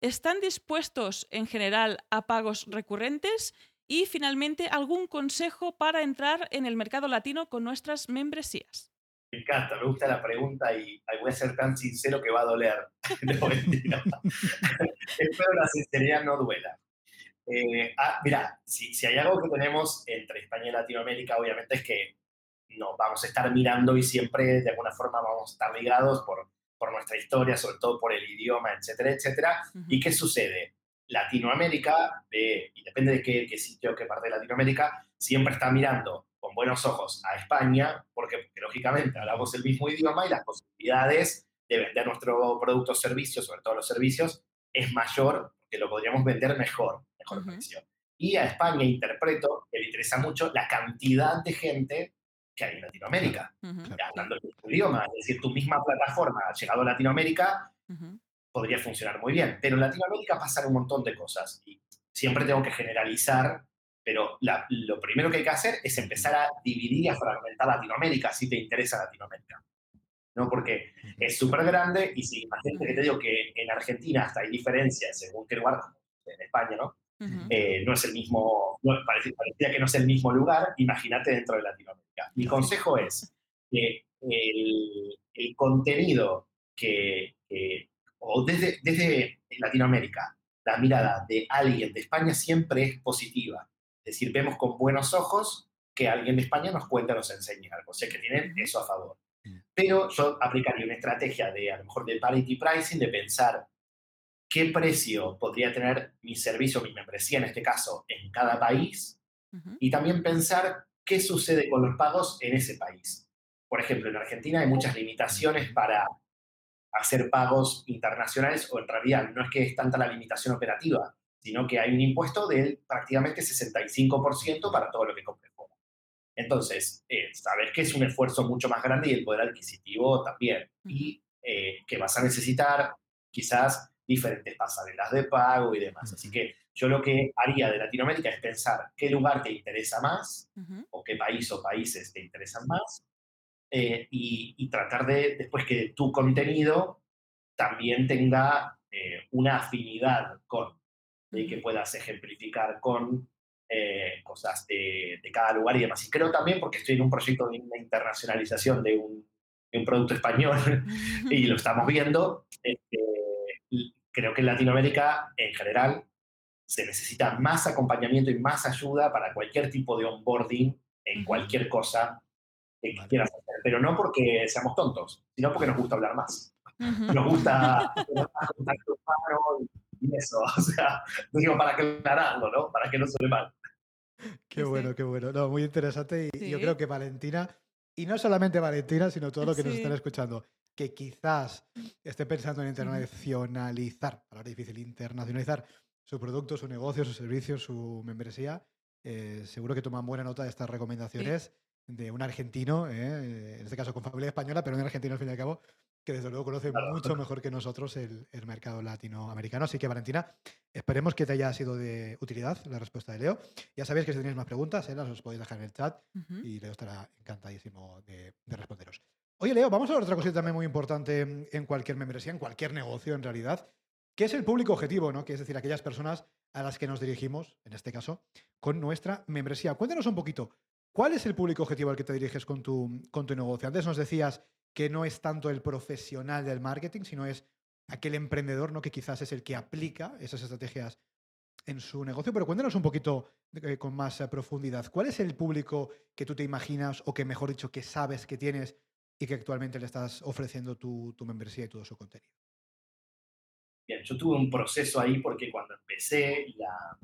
¿Están dispuestos en general a pagos recurrentes? Y finalmente, ¿algún consejo para entrar en el mercado latino con nuestras membresías? Me encanta, me gusta la pregunta y voy a ser tan sincero que va a doler. *laughs* No, mentira. *laughs* Espero la sinceridad no duela. Eh, ah, mira, si, si hay algo que tenemos entre España y Latinoamérica, obviamente es que nos vamos a estar mirando y siempre de alguna forma vamos a estar ligados por, por nuestra historia, sobre todo por el idioma, etcétera, etcétera. Ujú. ¿Y qué sucede? Latinoamérica, ve, y depende de qué, qué sitio, qué parte de Latinoamérica, siempre está mirando con buenos ojos a España, porque, porque, lógicamente hablamos el mismo idioma y las posibilidades de vender nuestro producto o servicio, sobre todo los servicios, es mayor, porque lo podríamos vender mejor, mejor Ujú. precio. Y a España interpreto que le interesa mucho la cantidad de gente que hay en Latinoamérica, Ujú. hablando el mismo idioma, es decir, tu misma plataforma ha llegado a Latinoamérica, Ujú. podría funcionar muy bien. Pero en Latinoamérica pasan un montón de cosas y siempre tengo que generalizar, pero la- lo primero que hay que hacer es empezar a dividir y a fragmentar Latinoamérica si te interesa Latinoamérica. ¿no? Porque es súper grande y si imagínate que te digo que en Argentina hasta hay diferencias según qué lugar, en España, ¿no? Ujú. Eh, no es el mismo, no, parece, parecía que no es el mismo lugar, imagínate dentro de Latinoamérica. Mi consejo es que el, el contenido que, que- o desde, desde Latinoamérica, la mirada de alguien de España siempre es positiva. Es decir, vemos con buenos ojos que alguien de España nos cuenta, nos enseña algo. O sea, que tienen eso a favor. Mm. Pero yo aplicaría una estrategia de, a lo mejor, de parity pricing, de pensar qué precio podría tener mi servicio, mi membresía en este caso, en cada país, Ujú. y también pensar qué sucede con los pagos en ese país. Por ejemplo, en Argentina hay muchas limitaciones para hacer pagos internacionales, o en realidad no es que es tanta la limitación operativa, sino que hay un impuesto del prácticamente 65% para todo lo que compre fuera. Entonces, eh, sabes que es un esfuerzo mucho más grande y el poder adquisitivo también. Y eh, que vas a necesitar quizás diferentes pasarelas de pago y demás. Así que yo lo que haría de Latinoamérica es pensar qué lugar te interesa más o qué país o países te interesan más eh, y, tratar de después que tu contenido también tenga eh, una afinidad con, y que puedas ejemplificar con eh, cosas de, cada lugar y demás. Y creo también, porque estoy en un proyecto de internacionalización de un, de un producto español *laughs* y lo estamos *laughs* viendo, este, creo que en Latinoamérica en general se necesita más acompañamiento y más ayuda para cualquier tipo de onboarding en cualquier cosa que quieras hacer. Pero no porque seamos tontos, sino porque nos gusta hablar más. Nos gusta *laughs* tener más contacto humano y eso. *laughs* O sea, digo para aclararlo, ¿no? Para que no suene mal. Qué bueno, qué bueno. No, muy interesante. Y yo creo que Valentina, y no solamente Valentina, sino todo lo que nos están escuchando, que quizás esté pensando en internacionalizar, ahora es difícil, internacionalizar su producto, su negocio, su servicio, su membresía, eh, seguro que toman buena nota de estas recomendaciones de un argentino, eh, en este caso con familia española, pero un argentino al fin y al cabo, que desde luego conoce mucho mejor que nosotros el, mercado latinoamericano. Así que, Valentina, esperemos que te haya sido de utilidad la respuesta de Leo. Ya sabéis que si tenéis más preguntas, eh, las os podéis dejar en el chat y Leo estará encantadísimo de, de, responderos. Oye, Leo, vamos a ver otra cosita también muy importante en cualquier membresía, en cualquier negocio en realidad, ¿Qué es el público objetivo, ¿no? Que es decir, aquellas personas a las que nos dirigimos, en este caso, con nuestra membresía. Cuéntanos un poquito, ¿cuál es el público objetivo al que te diriges con tu, con tu negocio? Antes nos decías que no es tanto el profesional del marketing, sino es aquel emprendedor, ¿no? Que quizás es el que aplica esas estrategias en su negocio. Pero cuéntanos un poquito eh, con más eh, profundidad. ¿Cuál es el público que tú te imaginas, o que mejor dicho, que sabes que tienes y que actualmente le estás ofreciendo tu, tu membresía y todo su contenido? Bien, yo tuve un proceso ahí porque cuando empecé la,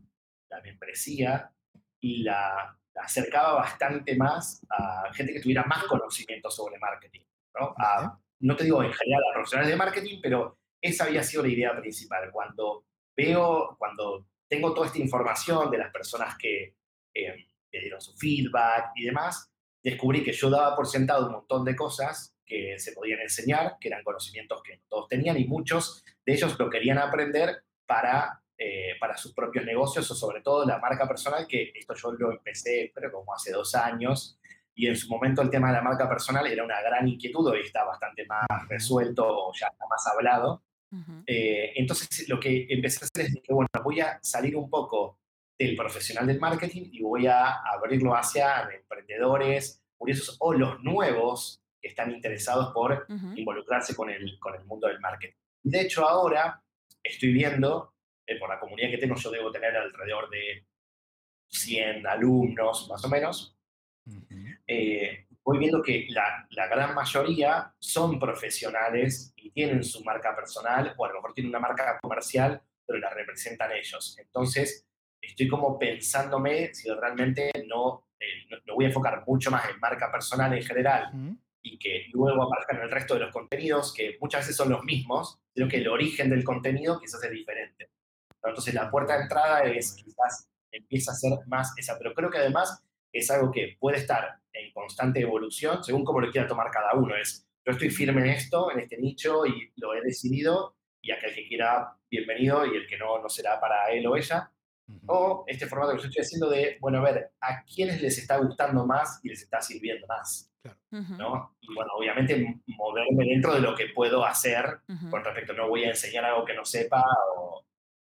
la membresía y la, acercaba bastante más a gente que tuviera más conocimiento sobre marketing. ¿No? no te digo en general a profesionales de marketing, pero esa había sido la idea principal. Cuando veo, cuando tengo toda esta información de las personas que eh, dieron su feedback y demás, descubrí que yo daba por sentado un montón de cosas que se podían enseñar, que eran conocimientos que todos tenían y muchos de ellos lo querían aprender para, eh, para sus propios negocios o sobre todo la marca personal, que esto yo lo empecé pero como hace dos años y en su momento el tema de la marca personal era una gran inquietud, hoy está bastante más resuelto o ya está más hablado. Eh, entonces lo que empecé a hacer es que, bueno, voy a salir un poco del profesional del marketing y voy a abrirlo hacia emprendedores curiosos o los nuevos que están interesados por involucrarse con el, con el mundo del marketing. De hecho, ahora estoy viendo, eh, por la comunidad que tengo, yo debo tener alrededor de 100 alumnos, más o menos. Eh, voy viendo que la, la, gran mayoría son profesionales y tienen su marca personal, o a lo mejor tienen una marca comercial, pero la representan ellos. Entonces, estoy como pensándome si realmente no, eh, no, voy a enfocar mucho más en marca personal en general y que luego aparezcan el resto de los contenidos, que muchas veces son los mismos, sino que el origen del contenido quizás es diferente. Entonces la puerta de entrada es quizás empieza a ser más esa, pero creo que además es algo que puede estar en constante evolución según cómo lo quiera tomar cada uno. Es, yo estoy firme en esto, en este nicho y lo he decidido y aquel que quiera, bienvenido y el que no, no será para él o ella. O este formato que yo estoy haciendo de, bueno, a ver, a quiénes les está gustando más y les está sirviendo más. ¿no? Y bueno, obviamente moverme dentro de lo que puedo hacer con respecto, no voy a enseñar algo que no sepa o,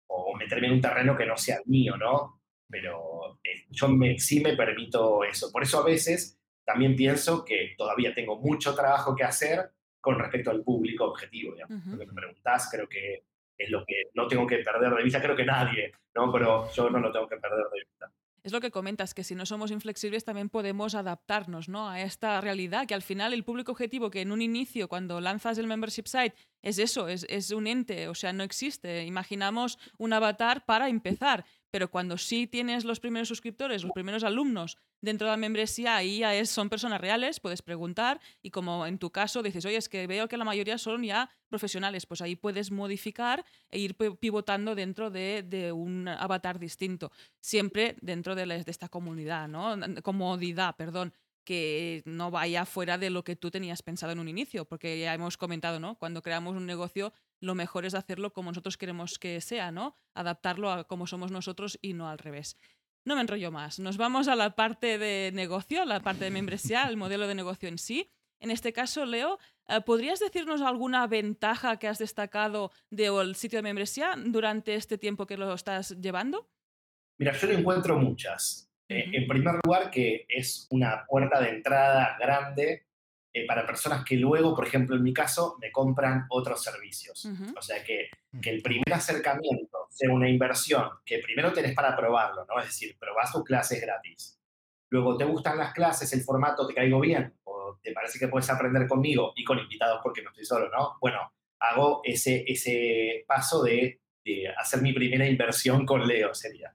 o meterme en un terreno que no sea mío, ¿no? Pero eh, yo me, sí me permito eso. Por eso a veces también pienso que todavía tengo mucho trabajo que hacer con respecto al público objetivo. Lo que me preguntás, creo que es lo que no tengo que perder de vista, creo que nadie, ¿no? Pero yo no lo tengo que perder de vista es lo que comentas, que si no somos inflexibles también podemos adaptarnos ¿no? a esta realidad, que al final el público objetivo que en un inicio, cuando lanzas el membership site, es eso, es, es un ente, o sea, no existe. Imaginamos un avatar para empezar, pero cuando sí tienes los primeros suscriptores, los primeros alumnos dentro de la membresía, ahí ya es, son personas reales, puedes preguntar y como en tu caso dices, oye, es que veo que la mayoría son ya profesionales, pues ahí puedes modificar e ir pivotando dentro de, un avatar distinto, siempre dentro de, de esta comunidad, ¿no? Comodidad, perdón que no vaya fuera de lo que tú tenías pensado en un inicio, porque ya hemos comentado, ¿no? Cuando creamos un negocio, lo mejor es hacerlo como nosotros queremos que sea, ¿no? Adaptarlo a como somos nosotros y no al revés. No me enrollo más. Nos vamos a la parte de negocio, la parte de membresía, el modelo de negocio en sí. En este caso, Leo, eh, ¿podrías decirnos alguna ventaja que has destacado del sitio de membresía durante este tiempo que lo estás llevando? Mira, yo le encuentro muchas. Eh, en primer lugar, que es una puerta de entrada grande eh, para personas que luego, por ejemplo, en mi caso, me compran otros servicios. O sea, que, que, el primer acercamiento sea una inversión que primero tenés para probarlo, ¿no? Es decir, probás tus clases gratis. Luego, ¿te gustan las clases, el formato, te caigo bien? ¿O te parece que puedes aprender conmigo y con invitados porque no estoy solo, ¿no? Bueno, hago ese, ese paso de hacer mi primera inversión con Leo, sería.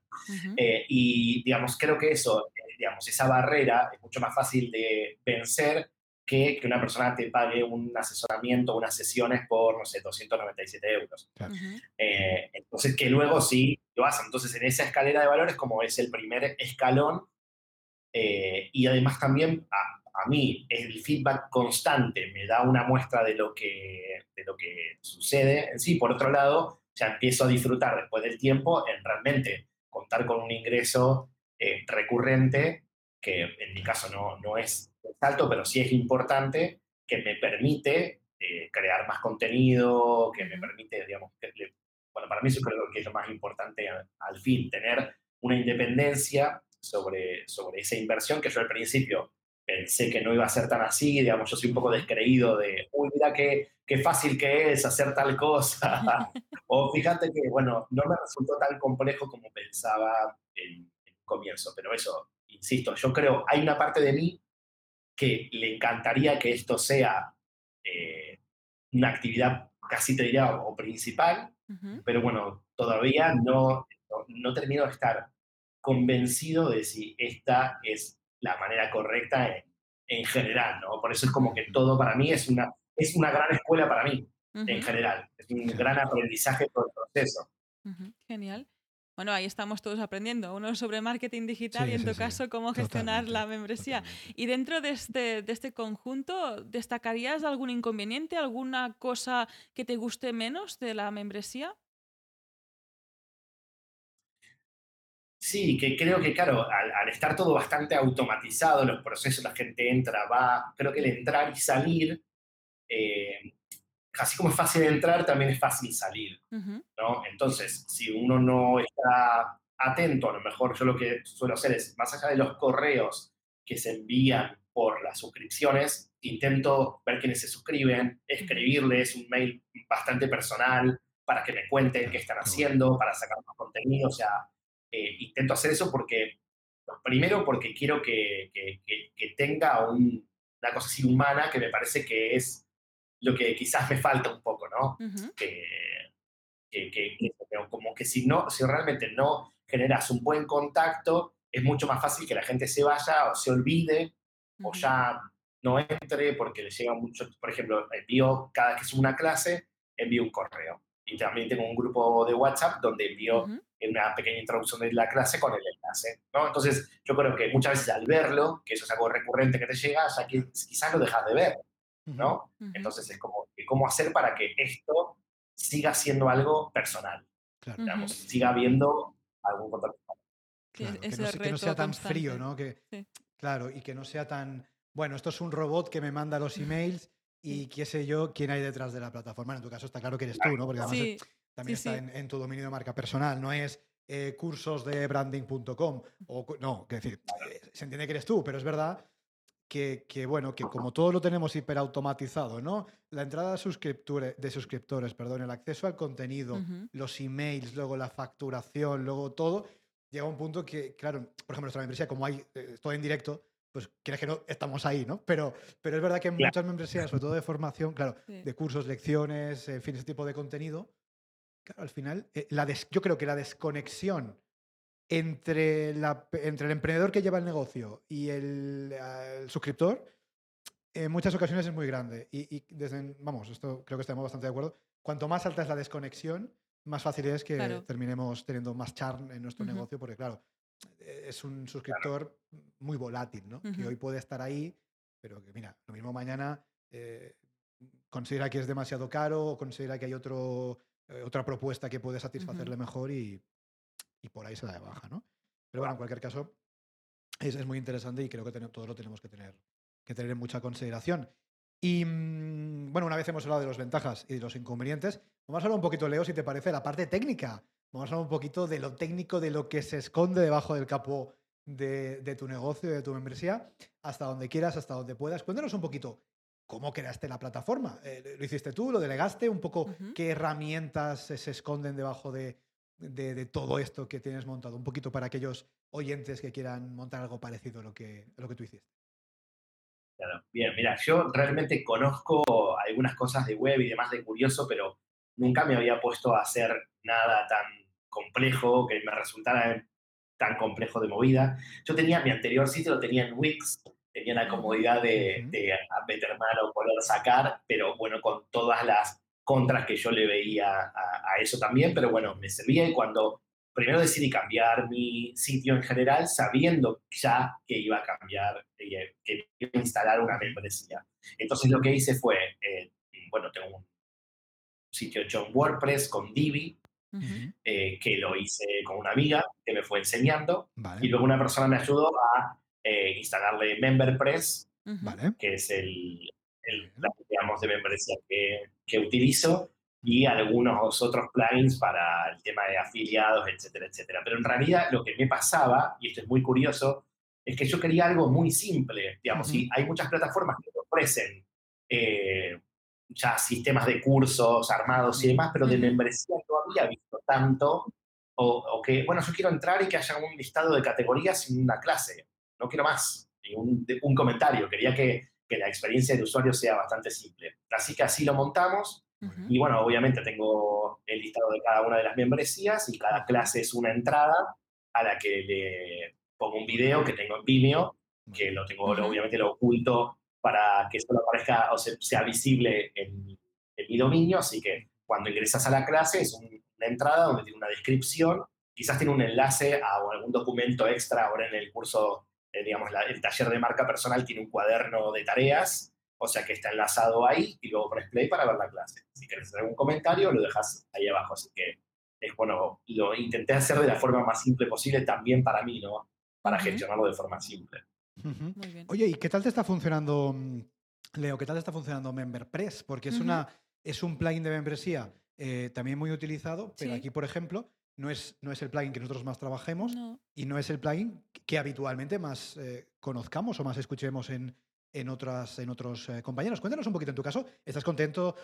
Eh, y, digamos, creo que eso, eh, digamos, esa barrera es mucho más fácil de vencer que que una persona te pague un asesoramiento, unas sesiones por, no sé, 297 euros. Eh, entonces, que luego sí lo hacen. Entonces, en esa escalera de valores, como es el primer escalón, y además también a, a, mí el feedback constante me da una muestra de lo, que, de lo que sucede en sí. Por otro lado, ya empiezo a disfrutar después del tiempo en realmente contar con un ingreso eh, recurrente, que en mi caso no, no es alto, pero sí es importante, que me permite eh, crear más contenido, que me permite, digamos, bueno, para mí eso creo que es lo más importante al, fin, tener una independencia sobre, sobre esa inversión que yo al principio pensé que no iba a ser tan así, digamos, yo soy un poco descreído de, uy, mira qué, qué fácil que es hacer tal cosa. *laughs* o fíjate que, bueno, no me resultó tan complejo como pensaba en, el comienzo, pero eso, insisto, yo creo, hay una parte de mí que le encantaría que esto sea eh, una actividad casi te diría o principal, pero bueno, todavía no, no, no termino de estar convencido de si esta es la manera correcta en, general, ¿no? Por eso es como que todo para mí es una, es una gran escuela para mí, en general. Es un gran aprendizaje todo el proceso. Genial. Bueno, ahí estamos todos aprendiendo. Uno sobre marketing digital y en tu caso cómo gestionar la membresía. Y dentro de este, de este conjunto, ¿destacarías algún inconveniente, alguna cosa que te guste menos de la membresía? Sí, que creo que, claro, al, estar todo bastante automatizado, los procesos, la gente entra, va, creo que el entrar y salir, eh, así como es fácil entrar, también es fácil salir, ¿no? Entonces, si uno no está atento, a lo mejor yo lo que suelo hacer es, más allá de los correos que se envían por las suscripciones, intento ver quiénes se suscriben, escribirles un mail bastante personal para que me cuenten qué están haciendo, para sacar más contenido, o sea, eh, intento hacer eso porque, primero porque quiero que, que, tenga un, una cosa así humana que me parece que es lo que quizás me falta un poco, ¿no? que, como que si, no, si realmente no generas un buen contacto, es mucho más fácil que la gente se vaya o se olvide o ya no entre porque le llega mucho, por ejemplo, envío cada que subo una clase, envío un correo. Y también tengo un grupo de WhatsApp donde envío una pequeña introducción de la clase con el enlace. ¿no? Entonces, yo creo que muchas veces al verlo, que eso es algo recurrente que te llega, ya que quizás lo dejas de ver. ¿no? Entonces, es como, ¿cómo hacer para que esto siga siendo algo personal? Digamos, siga habiendo algún contacto. Claro, que, no, sea tan frío, ¿no? Que, Claro, y que no sea tan, bueno, esto es un robot que me manda los *laughs* emails y qué sé yo quién hay detrás de la plataforma. En tu caso está claro que eres tú, ¿no? Porque además también está En, tu dominio de marca personal, no es eh, cursos de branding.com. No, que decir, eh, se entiende que eres tú, pero es verdad que, que, bueno, que como todo lo tenemos hiperautomatizado, ¿no? La entrada de suscriptores, de suscriptores perdón, el acceso al contenido, los emails, luego la facturación, luego todo, llega a un punto que, claro, por ejemplo, nuestra membresía, como hay eh, todo en directo, pues quieres que no, estamos ahí, ¿no? Pero, pero es verdad que en muchas membresías, sobre todo de formación, claro, de cursos, lecciones, en fin, ese tipo de contenido, Claro, al final, eh, la yo creo que la desconexión entre, la, entre el emprendedor que lleva el negocio y el, suscriptor, en muchas ocasiones es muy grande. Y, desde, vamos, esto creo que estamos bastante de acuerdo. Cuanto más alta es la desconexión, más fácil es que terminemos teniendo más charm en nuestro negocio, porque claro, eh, es un suscriptor muy volátil, ¿no? Que hoy puede estar ahí, pero que mira, lo mismo mañana eh, considera que es demasiado caro o considera que hay otro, eh, otra propuesta que puede satisfacerle mejor y, y, por ahí se da de baja, ¿no? Pero bueno, en cualquier caso, es, es muy interesante y creo que todos lo tenemos que tener, que tener en mucha consideración. Y mm, bueno, una vez hemos hablado de las ventajas y de los inconvenientes, vamos a hablar un poquito, Leo, si te parece, la parte técnica. Vamos a hablar un poquito de lo técnico, de lo que se esconde debajo del capó de, de tu negocio, de tu membresía, hasta donde quieras, hasta donde puedas. Cuéntanos un poquito cómo creaste la plataforma. Eh, ¿Lo hiciste tú? ¿Lo delegaste? Un poco qué herramientas se esconden debajo de, de, todo esto que tienes montado. Un poquito para aquellos oyentes que quieran montar algo parecido a lo que, a lo que tú hiciste. Claro. Bien, mira, yo realmente conozco algunas cosas de web y demás de curioso, pero nunca me había puesto a hacer nada tan complejo que me resultara tan complejo de movida. Yo tenía mi anterior sitio, lo tenía en Wix, tenía la comodidad de, de meter mano, poder sacar, pero bueno, con todas las contras que yo le veía a, eso también, pero bueno, me servía y cuando primero decidí cambiar mi sitio en general, sabiendo ya que iba a cambiar, eh, que iba a instalar una membresía. Entonces lo que hice fue, eh, bueno, tengo un sitio hecho en WordPress con Divi, eh, que lo hice con una amiga que me fue enseñando, y luego una persona me ayudó a eh, instalarle MemberPress, que es el, el digamos, de membresía que, que, utilizo, y algunos otros plugins para el tema de afiliados, etcétera, etcétera. Pero en realidad lo que me pasaba, y esto es muy curioso, es que yo quería algo muy simple, digamos, y hay muchas plataformas que ofrecen eh, ya sistemas de cursos armados y demás, pero de membresía no había visto tanto, o, o, que, bueno, yo quiero entrar y que haya un listado de categorías en una clase no quiero más, un, un comentario, quería que, que, la experiencia de usuario sea bastante simple. Así que así lo montamos. Y bueno, obviamente tengo el listado de cada una de las membresías y cada clase es una entrada a la que le pongo un video que tengo en Vimeo, que lo tengo, obviamente lo oculto para que solo aparezca o sea visible en, en, mi dominio, así que cuando ingresas a la clase es una entrada donde tiene una descripción, quizás tiene un enlace a algún documento extra ahora en el curso eh, digamos, el taller de marca personal tiene un cuaderno de tareas, o sea que está enlazado ahí y luego pones play para ver la clase. Si quieres hacer un comentario, lo dejas ahí abajo. Así que es bueno, lo intenté hacer de la forma más simple posible también para mí, ¿no? Para gestionarlo de forma simple. Oye, ¿y qué tal te está funcionando, mm, Leo, qué tal te está funcionando MemberPress? Porque es, una, es un plugin de membresía eh, también muy utilizado, pero aquí, por ejemplo, no es, no es el plugin que nosotros más trabajemos y no es el plugin que habitualmente más eh, conozcamos o más escuchemos en, en, otras, en otros eh, compañeros. Cuéntanos un poquito en tu caso. ¿Estás contento?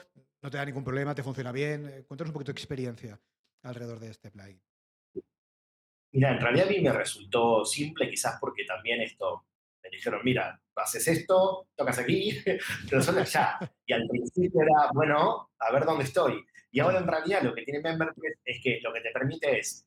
¿No te da ningún problema? ¿Te funciona bien? Eh, cuéntanos un poquito tu experiencia alrededor de este plugin. Mira, en realidad a mí me resultó simple, quizás porque también esto me dijeron, mira, haces esto, tocas aquí, *laughs* pero solo allá. Y al principio era, bueno, a ver dónde estoy. Y ahora en realidad lo que tiene MemberPress es que lo que te permite es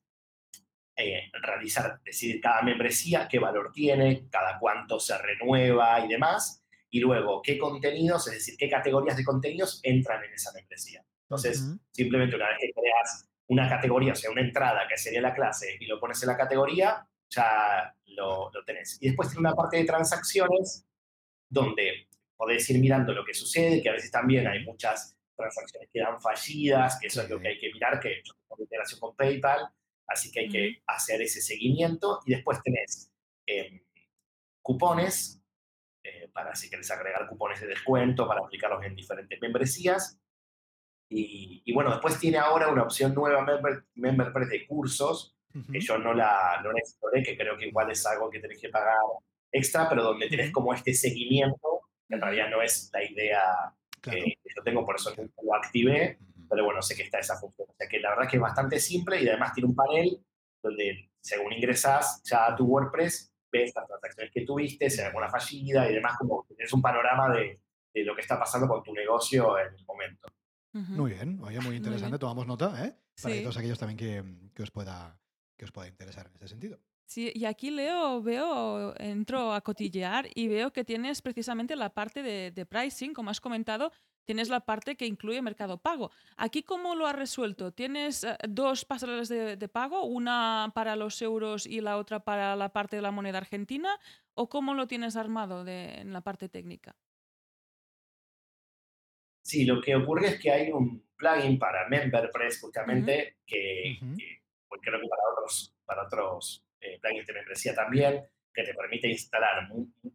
eh, realizar, decidir cada membresía, qué valor tiene, cada cuánto se renueva y demás, y luego qué contenidos, es decir, qué categorías de contenidos entran en esa membresía. Entonces, simplemente una vez que creas una categoría, o sea, una entrada que sería la clase, y lo pones en la categoría, ya lo, lo tenés. Y después tiene una parte de transacciones donde podés ir mirando lo que sucede, que a veces también hay muchas transacciones quedan fallidas, que eso es lo que hay que mirar, que yo tengo integración con PayPal, así que hay que hacer ese seguimiento. Y después tenés em, cupones, eh, para si querés agregar cupones de descuento, para aplicarlos en diferentes membresías. Y, bueno, después tiene ahora una opción nueva, Member, MemberPress de cursos, que yo no la, no la exploré, que creo que igual es algo que tenés que pagar extra, pero donde tenés como este seguimiento, que en realidad no es la idea que yo tengo, por eso lo activé, pero bueno, sé que está esa función. O sea que la verdad es que es bastante simple y además tiene un panel donde según ingresas ya a tu WordPress, ves las transacciones que tuviste, si hay alguna fallida y demás, como tienes un panorama de, de, lo que está pasando con tu negocio en el momento. Muy bien, oye, muy interesante, tomamos nota, ¿eh? Para todos aquellos también que, que, os pueda, que os pueda interesar en ese sentido. Sí, y aquí Leo, veo, entro a cotillear y veo que tienes precisamente la parte de, pricing, como has comentado, tienes la parte que incluye Mercado Pago. ¿Aquí cómo lo has resuelto? ¿Tienes eh, dos pasarelas de, de, pago, una para los euros y la otra para la parte de la moneda argentina? ¿O cómo lo tienes armado de, en la parte técnica? Sí, lo que ocurre es que hay un plugin para MemberPress justamente que, pues, creo que para otros, para otros eh, plugins de membresía también, que te permite instalar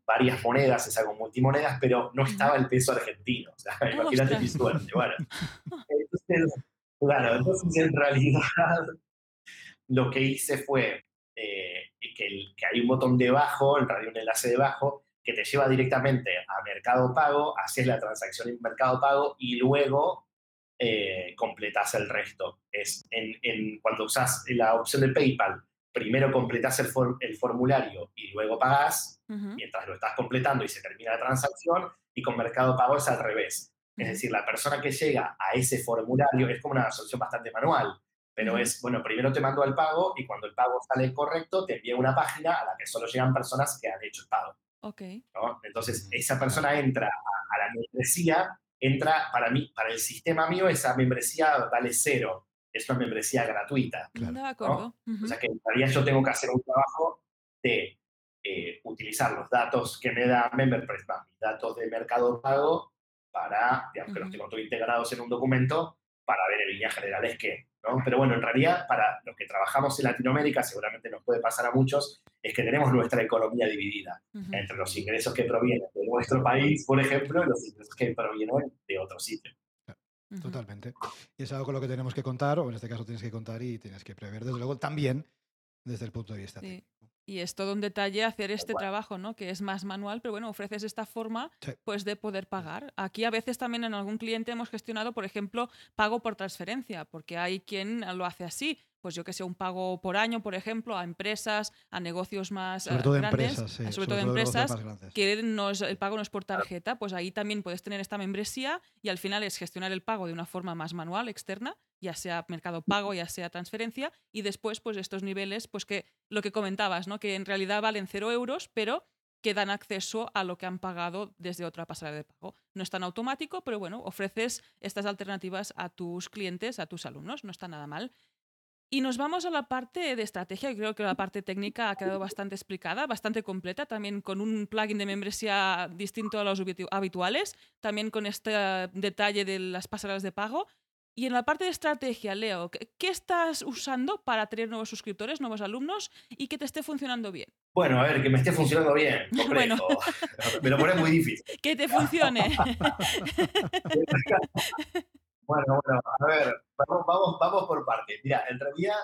varias monedas, es algo multimonedas, pero no estaba el peso argentino. O sea, *laughs* imagínate mi suerte. Bueno, entonces, claro, entonces en realidad *laughs* lo que hice fue eh, que, que, hay un botón debajo, en realidad un enlace debajo, que te lleva directamente a Mercado Pago, haces la transacción en Mercado Pago y luego eh, completas el resto. Es en, cuando usas la opción de PayPal, primero completas el, el formulario y luego pagas, mientras lo estás completando y se termina la transacción, y con Mercado Pago es al revés. Es decir, la persona que llega a ese formulario es como una solución bastante manual, pero es, bueno, primero te mando al pago y cuando el pago sale correcto, te envía una página a la que solo llegan personas que han hecho el pago. Okay. Entonces, esa persona entra a, la membresía, entra, para mí, para el sistema mío, esa membresía vale cero. Es una membresía gratuita. Claro. O sea que en realidad yo tengo que hacer un trabajo de eh, utilizar los datos que me da MemberPress, mis datos de mercado pago, para, digamos, que los tengo todos integrados en un documento, para ver en líneas generales qué. Pero bueno, en realidad, para los que trabajamos en Latinoamérica, seguramente nos puede pasar a muchos, es que tenemos nuestra economía dividida entre los ingresos que provienen de nuestro país, por ejemplo, y los ingresos que provienen de otro sitio. Totalmente. Y es algo con lo que tenemos que contar, o en este caso tienes que contar y tienes que prever, desde luego, también desde el punto de vista técnico. Y es todo un detalle hacer este trabajo, ¿no? Que es más manual, pero bueno, ofreces esta forma pues de poder pagar. Aquí a veces también en algún cliente hemos gestionado, por ejemplo, pago por transferencia, porque hay quien lo hace así. Pues yo que sé, un pago por año, por ejemplo, a empresas, a negocios más sobre eh, todo grandes, empresas, sí, sobre, todo empresas que el pago no es por tarjeta, pues ahí también puedes tener esta membresía y al final es gestionar el pago de una forma más manual, externa, ya sea mercado pago, ya sea transferencia, y después, pues estos niveles, pues que lo que comentabas, ¿no? Que en realidad valen cero euros, pero que dan acceso a lo que han pagado desde otra pasarela de pago. No es tan automático, pero bueno, ofreces estas alternativas a tus clientes, a tus alumnos, no está nada mal. Y nos vamos a la parte de estrategia. Creo que la parte técnica ha quedado bastante explicada, bastante completa, también con un plugin de membresía distinto a los habituales, también con este detalle de las pasarelas de pago. Y en la parte de estrategia, Leo, ¿qué estás usando para tener nuevos suscriptores, nuevos alumnos y que te esté funcionando bien? Bueno, a ver, que me esté funcionando bien. *laughs* Bueno. *laughs* Me lo pone muy difícil. *laughs* Que te funcione. Bueno, bueno, a ver, vamos, vamos, vamos por partes. Mira, en realidad,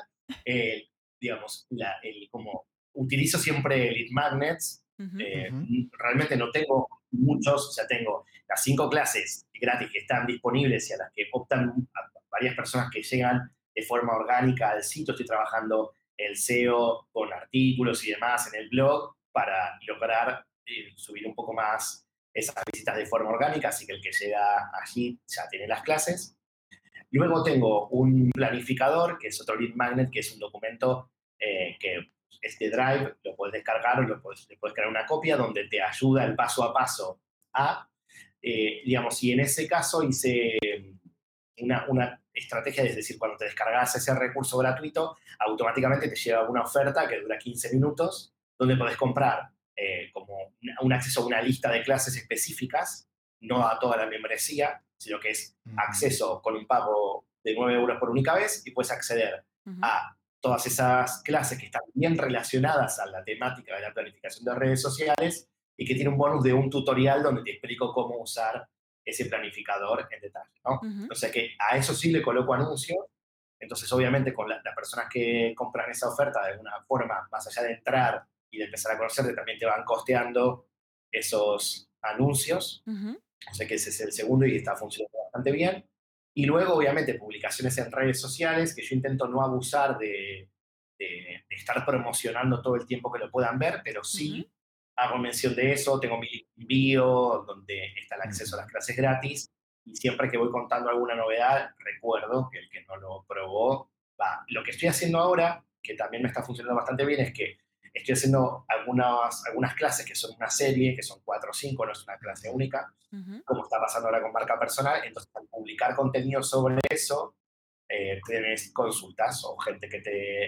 eh, digamos, la, el, como utilizo siempre lead magnets, eh, realmente no tengo muchos, o sea, tengo las cinco clases gratis que están disponibles y a las que optan varias personas que llegan de forma orgánica al sitio. Estoy trabajando el SEO con artículos y demás en el blog para lograr eh, subir un poco más esas visitas de forma orgánica, así que el que llega allí ya tiene las clases. Luego tengo un planificador, que es otro lead magnet, que es un documento eh, que este Drive lo puedes descargar o lo puedes, le puedes crear una copia donde te ayuda el paso a paso a eh, digamos, y en ese caso hice una, una, estrategia, es decir, cuando te descargas ese recurso gratuito, automáticamente te lleva una oferta que dura 15 minutos, donde podés comprar eh, como un acceso a una lista de clases específicas, no a toda la membresía, sino que es acceso con un pago de 9 euros por única vez y puedes acceder a todas esas clases que están bien relacionadas a la temática de la planificación de redes sociales y que tiene un bonus de un tutorial donde te explico cómo usar ese planificador en detalle. ¿no? O sea que a eso sí le coloco anuncios. Entonces, obviamente, con las personas que compran esa oferta de alguna forma, más allá de entrar y de empezar a conocerte, también te van costeando esos anuncios. O sea que ese es el segundo y está funcionando bastante bien. Y luego, obviamente, publicaciones en redes sociales, que yo intento no abusar de, de, estar promocionando todo el tiempo que lo puedan ver, pero sí hago mención de eso, tengo mi bio donde está el acceso a las clases gratis y siempre que voy contando alguna novedad, recuerdo que el que no lo probó, va. Lo que estoy haciendo ahora, que también me está funcionando bastante bien, es que estoy haciendo algunas, algunas clases que son una serie, que son cuatro o cinco, no es una clase única, como está pasando ahora con marca personal. Entonces, al publicar contenido sobre eso, eh, tienes consultas o gente que te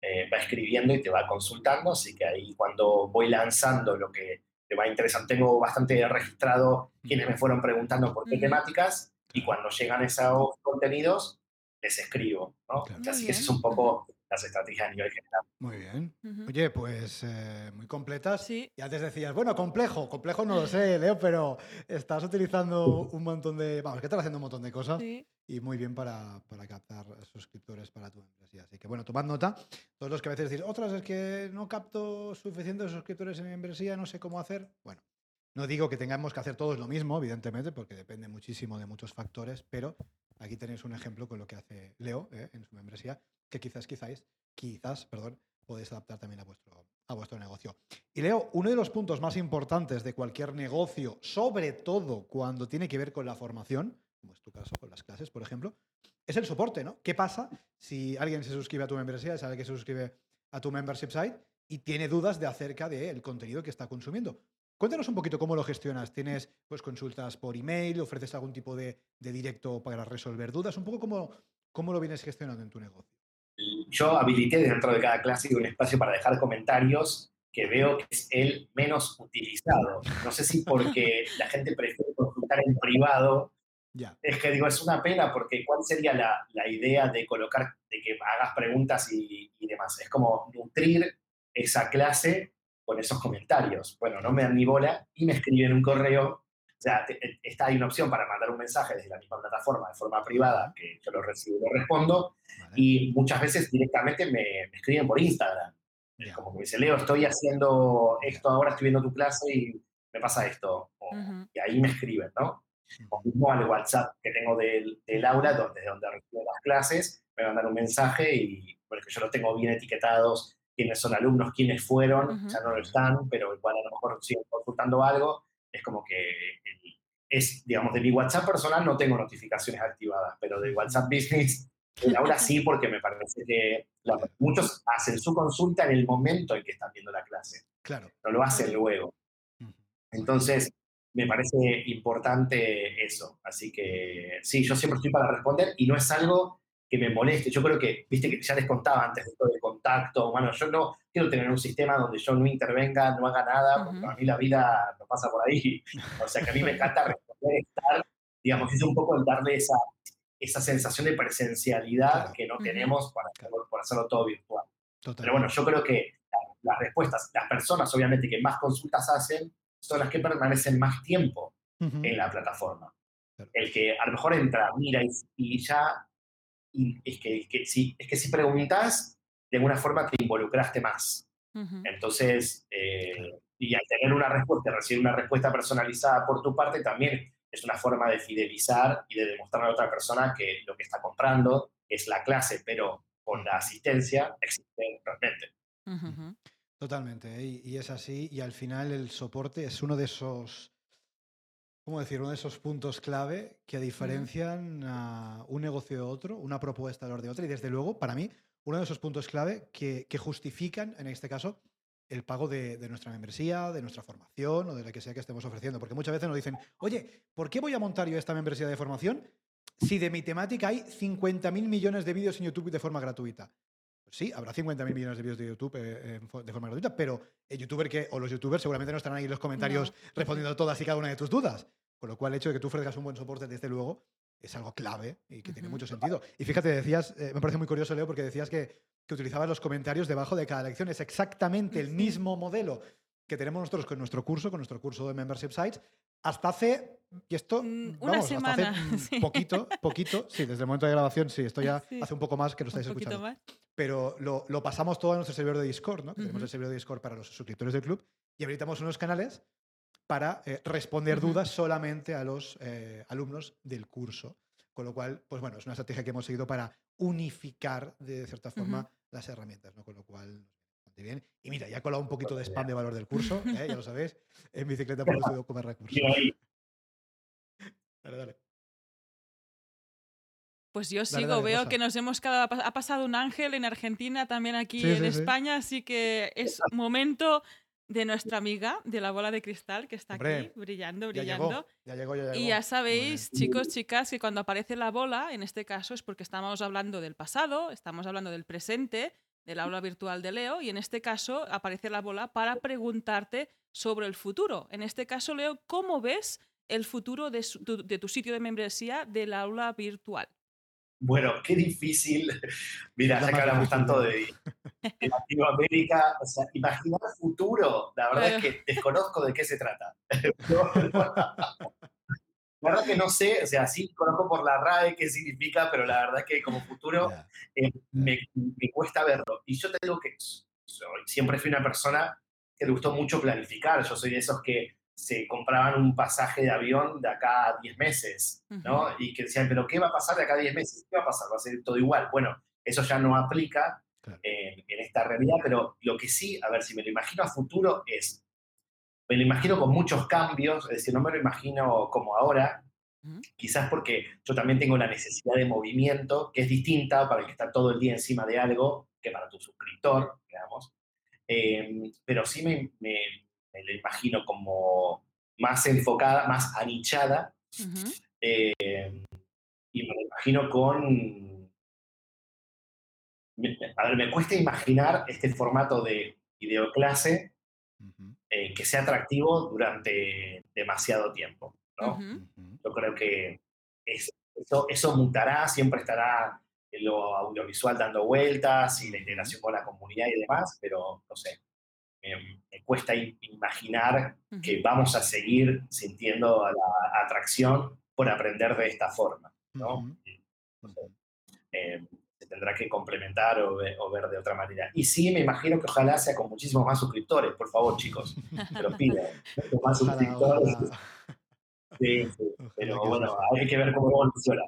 eh, va escribiendo y te va consultando. Así que ahí cuando voy lanzando lo que te va interesando, tengo bastante registrado quienes me fueron preguntando por qué temáticas y cuando llegan esos contenidos, les escribo. ¿no? Así que ese es un poco las estrategias a nivel general. Muy bien. Oye, pues eh, muy completas. Sí. Y antes decías, bueno, complejo. Complejo no lo *laughs* sé, Leo, pero estás utilizando un montón de. Vamos, que estás haciendo un montón de cosas. Y muy bien para, para, captar suscriptores para tu empresa. Así que bueno, tomad nota. Todos los que a veces decís, otras es que no capto suficientes suscriptores en mi membresía, no sé cómo hacer. Bueno, no digo que tengamos que hacer todos lo mismo, evidentemente, porque depende muchísimo de muchos factores, pero aquí tenéis un ejemplo con lo que hace Leo eh, en su membresía que quizás, quizás, quizás, perdón, podéis adaptar también a vuestro, a vuestro negocio. Y Leo, uno de los puntos más importantes de cualquier negocio, sobre todo cuando tiene que ver con la formación, como es tu caso, con las clases, por ejemplo, es el soporte, ¿no? ¿Qué pasa si alguien se suscribe a tu membresía, sabe que se suscribe a tu membership site y tiene dudas de acerca del contenido que está consumiendo? Cuéntanos un poquito cómo lo gestionas. ¿Tienes pues, consultas por email? ¿Ofreces algún tipo de, directo para resolver dudas? Un poco cómo, cómo lo vienes gestionando en tu negocio yo habilité dentro de cada clase un espacio para dejar comentarios que veo que es el menos utilizado. No sé si porque *laughs* la gente prefiere consultar en privado. Es que digo, es una pena porque ¿cuál sería la, la idea de colocar, de que hagas preguntas y, y, demás? Es como nutrir esa clase con esos comentarios. Bueno, no me dan ni bola y me escriben un correo o sea, eh, está, hay una opción para mandar un mensaje desde la misma plataforma de forma privada, que yo lo recibo y lo respondo, y muchas veces directamente me, escriben por Instagram. Como que me dice, Leo, estoy haciendo esto ahora, estoy viendo tu clase y me pasa esto. Y ahí me escriben, ¿no? O mismo al WhatsApp que tengo del, del aula, donde, donde recibo las clases, me mandan un mensaje y, bueno, que yo los tengo bien etiquetados, quiénes son alumnos, quiénes fueron, ya no lo están, pero igual a lo mejor siguen consultando algo es como que es, digamos, de mi WhatsApp personal no tengo notificaciones activadas, pero de WhatsApp Business ahora sí porque me parece que muchos hacen su consulta en el momento en que están viendo la clase. Claro. No lo hacen luego. Entonces, me parece importante eso. Así que sí, yo siempre estoy para responder y no es algo que me moleste. Yo creo que, viste que ya les contaba antes de todo el contacto, bueno, yo no quiero tener un sistema donde yo no intervenga, no haga nada, porque a mí la vida no pasa por ahí. *laughs* O sea que a mí me encanta responder, estar, digamos, es un poco el darle esa, esa sensación de presencialidad que no tenemos para hacerlo, por hacerlo todo virtual. Pero bueno, yo creo que las respuestas, las personas obviamente que más consultas hacen, son las que permanecen más tiempo en la plataforma. El que a lo mejor entra, mira y ya y es que, si, es que si preguntas, de alguna forma te involucraste más. Entonces, eh, y al tener una respuesta, recibir una respuesta personalizada por tu parte, también es una forma de fidelizar y de demostrar a la otra persona que lo que está comprando es la clase, pero con la asistencia existe realmente. Totalmente, ¿eh? y, es así, y al final el soporte es uno de esos ¿cómo decir? Uno de esos puntos clave que diferencian a un negocio de otro, una propuesta de de otra, y desde luego, para mí, uno de esos puntos clave que, justifican, en este caso, el pago de, nuestra membresía, de nuestra formación o de la que sea que estemos ofreciendo. Porque muchas veces nos dicen, oye, ¿por qué voy a montar yo esta membresía de formación si de mi temática hay 50.000 millones de vídeos en YouTube de forma gratuita? Pues sí, habrá 50.000 millones de vídeos de YouTube eh, de forma gratuita, pero el youtuber que, o los youtubers seguramente no estarán ahí en los comentarios respondiendo a *laughs* todas y cada una de tus dudas. Con lo cual, el hecho de que tú ofrezcas un buen soporte, desde luego, es algo clave y que tiene mucho sentido. Y fíjate, decías, eh, me parece muy curioso, Leo, porque decías que, que utilizabas los comentarios debajo de cada lección. Es exactamente el mismo modelo que tenemos nosotros con nuestro curso, con nuestro curso de Membership Sites, hasta hace, y esto, mm, una semana, *laughs* hace poquito, poquito, sí, desde el momento de grabación, sí, esto ya hace un poco más que lo estáis escuchando. Más. Pero lo, lo, pasamos todo a nuestro servidor de Discord, ¿no? tenemos el servidor de Discord para los suscriptores del club, y habilitamos unos canales para eh, responder dudas solamente a los eh, alumnos del curso. Con lo cual, pues bueno, es una estrategia que hemos seguido para unificar de cierta forma las herramientas, ¿no? Con lo cual, bastante bien. Y mira, ya he colado un poquito de spam de valor del curso, ¿eh? ya lo sabéis, en bicicleta *laughs* por comer recursos. *laughs* Dale, dale. Pues yo sigo, dale, veo que nos hemos quedado, ha pasado un ángel en Argentina, también aquí Sí, en sí, sí. España, así que es momento de nuestra amiga de la bola de cristal que está Hombre, aquí brillando, Ya brillando. llegó, ya llegó, ya llegó. Y ya sabéis, chicos, chicas, que cuando aparece la bola, en este caso es porque estamos hablando del pasado, estamos hablando del presente, del aula virtual de Leo, y en este caso aparece la bola para preguntarte sobre el futuro. En este caso, Leo, ¿cómo ves el futuro de, su- de tu sitio de membresía del aula virtual? Bueno, qué difícil. *laughs* Mira, ya que hablamos tanto de, de *laughs* Latinoamérica, o sea, imaginar futuro, la verdad es que desconozco de qué se trata. *laughs* La verdad que no sé, o sea, sí conozco por la RAE qué significa, pero la verdad que como futuro eh, me, me cuesta verlo. Y yo te digo que soy- siempre fui una persona que le gustó mucho planificar. Yo soy de esos que se compraban un pasaje de avión de acá a 10 meses, ¿no? Y que decían, pero ¿qué va a pasar de acá a 10 meses? ¿Qué va a pasar? Va a ser todo igual. Bueno, eso ya no aplica Claro. en, en esta realidad, pero lo que sí, a ver, si me lo imagino a futuro es, me lo imagino con muchos cambios, es decir, no me lo imagino como ahora, quizás porque yo también tengo la necesidad de movimiento, que es distinta para el que está todo el día encima de algo que para tu suscriptor, digamos. Eh, pero sí me, me- lo imagino como más enfocada, más anichada, Ujú. y me lo imagino con... A ver, me cuesta imaginar este formato de videoclase eh, que sea atractivo durante demasiado tiempo, ¿no? Yo creo que es- eso, eso mutará, siempre estará en lo audiovisual dando vueltas y la integración con la comunidad y demás, pero no sé, me, me cuesta imaginar que vamos a seguir sintiendo la atracción por aprender de esta forma, ¿no? Eh, se tendrá que complementar o, ve- o ver de otra manera. Y sí, me imagino que ojalá sea con muchísimos más suscriptores, por favor, chicos, te lo pido. *laughs* muchos más Ojalá, suscriptores. ojalá. Sí, sí, *laughs* pero bueno, hay que ver cómo evoluciona.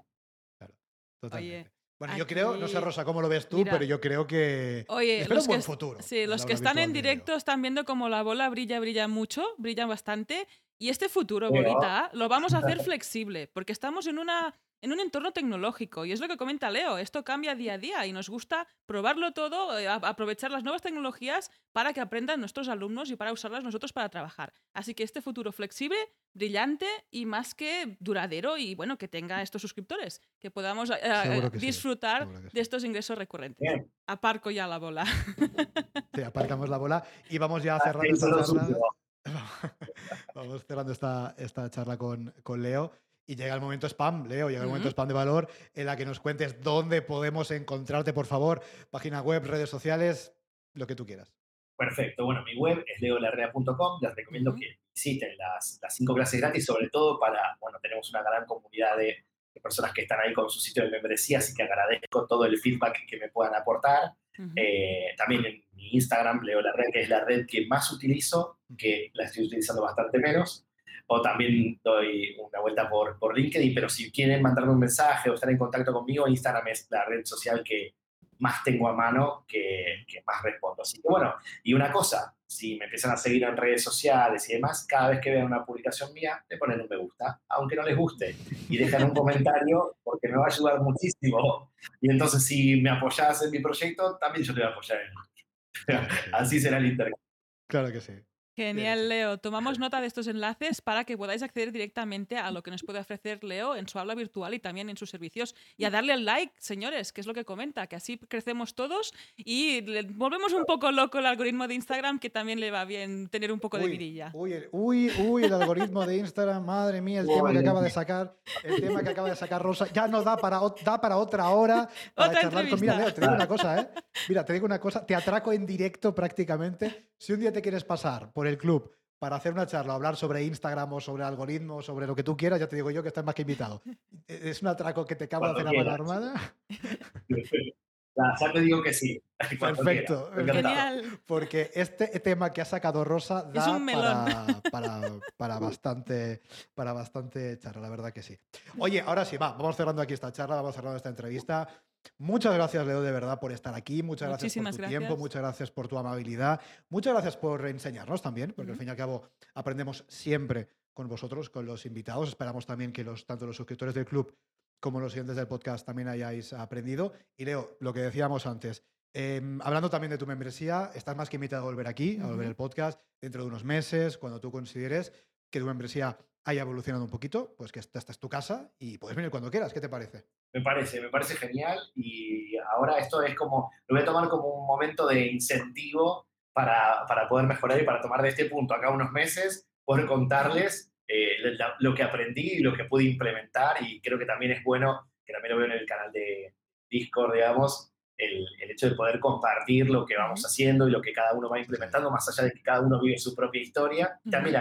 Totalmente. Bueno, yo creo, no sé, Rosa, cómo lo ves tú, Mira. pero yo creo que. Oye, espero los un buen que, futuro. sí, los que están en directo están viendo como la bola brilla, brilla mucho, brilla bastante. Y este futuro, bolita, lo vamos a hacer flexible, porque estamos en, una, en un entorno tecnológico. Y es lo que comenta Leo, esto cambia día a día y nos gusta probarlo todo, eh, aprovechar las nuevas tecnologías para que aprendan nuestros alumnos y para usarlas nosotros para trabajar. Así que este futuro flexible, brillante y más que duradero y bueno, que tenga estos suscriptores, que podamos eh, Seguro que disfrutar sí. de estos ingresos recurrentes. Bien. Aparco ya la bola. *laughs* Sí, aparcamos la bola y vamos ya a cerrar esta charla. *laughs* Vamos cerrando esta, esta charla con, con Leo. Y llega el momento spam, Leo, llega el momento spam de valor en la que nos cuentes dónde podemos encontrarte, por favor. Página web, redes sociales, lo que tú quieras. Perfecto. Bueno, mi web es leolarrea.com. Les recomiendo que visiten las, las cinco clases gratis, sobre todo para, bueno, tenemos una gran comunidad de, de personas que están ahí con su sitio de membresía, así que agradezco todo el feedback que me puedan aportar. Eh, también en mi Instagram, Leo la red, que es la red que más utilizo, que la estoy utilizando bastante menos. O también doy una vuelta por, por LinkedIn, pero si quieren mandarme un mensaje o estar en contacto conmigo, Instagram es la red social que más tengo a mano, que, que más respondo. Así que bueno, y una cosa, si me empiezan a seguir en redes sociales y demás, cada vez que vean una publicación mía, le ponen un me gusta, aunque no les guste, y dejan un comentario porque me va a ayudar muchísimo. Y entonces si me apoyas en mi proyecto, también yo te voy a apoyar en el. Así será el intercambio. Claro que sí. Genial, Leo. Tomamos *laughs* nota de estos enlaces para que podáis acceder directamente a lo que nos puede ofrecer Leo en su aula virtual y también en sus servicios. Y a darle al like, señores, que es lo que comenta, que así crecemos todos y le volvemos un poco loco el algoritmo de Instagram, que también le va bien tener un poco de Uy, vidilla. Uy, el, uy, uy, el algoritmo de Instagram, madre mía, el tema que acaba de sacar, el tema que acaba de sacar Rosa, ya no da para, da para otra hora para Otra charlar con. Mira. Leo, te digo una cosa, ¿eh? Mira, te digo una cosa, te atraco en directo prácticamente. Si un día te quieres pasar por el club para hacer una charla, hablar sobre Instagram o sobre algoritmos, sobre lo que tú quieras, ya te digo yo que estás más que invitado. *laughs* Es un atraco que te acabo de hacer Cuando a mano armada. *laughs* Ya, ya te digo que sí. *laughs* Perfecto. Genial. Porque este tema que ha sacado Rosa da Es un melón. Para, para, para bastante, para bastante charla, la verdad que sí. Oye, ahora sí, va, vamos cerrando aquí esta charla, vamos cerrando esta entrevista. Muchas gracias, Leo, de verdad, por estar aquí. Muchas gracias Muchísimas por tu gracias. tiempo, muchas gracias por tu amabilidad, muchas gracias por enseñarnos también, porque al fin y al cabo aprendemos siempre con vosotros, con los invitados. Esperamos también que los, tanto los suscriptores del club como los siguientes del podcast también hayáis aprendido. Y Leo, lo que decíamos antes, em, hablando también de tu membresía, estás más que invitado a volver aquí, a volver al podcast dentro de unos meses, cuando tú consideres que tu membresía haya evolucionado un poquito, pues que esta, esta es tu casa y puedes venir cuando quieras. ¿Qué te parece? Me parece, me parece genial y ahora esto es como, lo voy a tomar como un momento de incentivo para, para poder mejorar y para tomar de este punto acá unos meses, poder contarles eh, lo que aprendí y lo que pude implementar y creo que también es bueno, que también lo veo en el canal de Discord, digamos, el, el, hecho de poder compartir lo que vamos haciendo y lo que cada uno va implementando, más allá de que cada uno vive su propia historia. También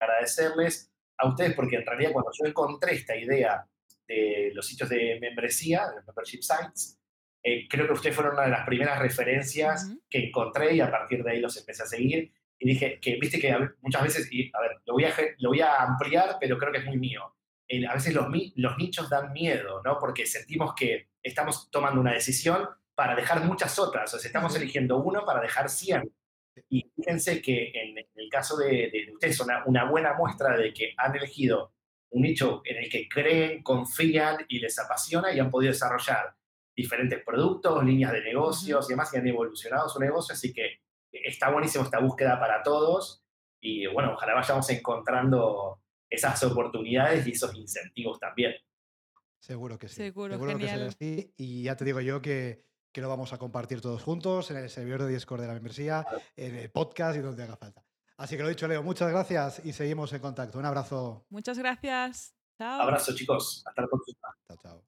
agradecerles a ustedes porque en realidad cuando yo encontré esta idea de los sitios de membresía, de membership sites, eh, creo que ustedes fueron una de las primeras referencias que encontré y a partir de ahí los empecé a seguir. Y dije que, viste que muchas veces, y a ver, lo voy a, lo voy a ampliar, pero creo que es muy mío. a veces los, los nichos dan miedo, ¿no? Porque sentimos que estamos tomando una decisión para dejar muchas otras. O sea, estamos eligiendo uno para dejar 100. Y fíjense que en el caso de, de ustedes, una, una buena muestra de que han elegido un nicho en el que creen, confían y les apasiona y han podido desarrollar diferentes productos, líneas de negocios y demás y han evolucionado su negocio. Así que está buenísimo esta búsqueda para todos y bueno, ojalá vayamos encontrando esas oportunidades y esos incentivos también. Seguro que sí. Seguro, que sí. Y ya te digo yo que, que, lo vamos a compartir todos juntos en el servidor de Discord de la membresía, en el podcast y donde haga falta. Así que lo dicho, Leo, muchas gracias y seguimos en contacto. Un abrazo. Muchas gracias. Chao. Abrazo, chicos. Hasta la próxima. Chao, chao.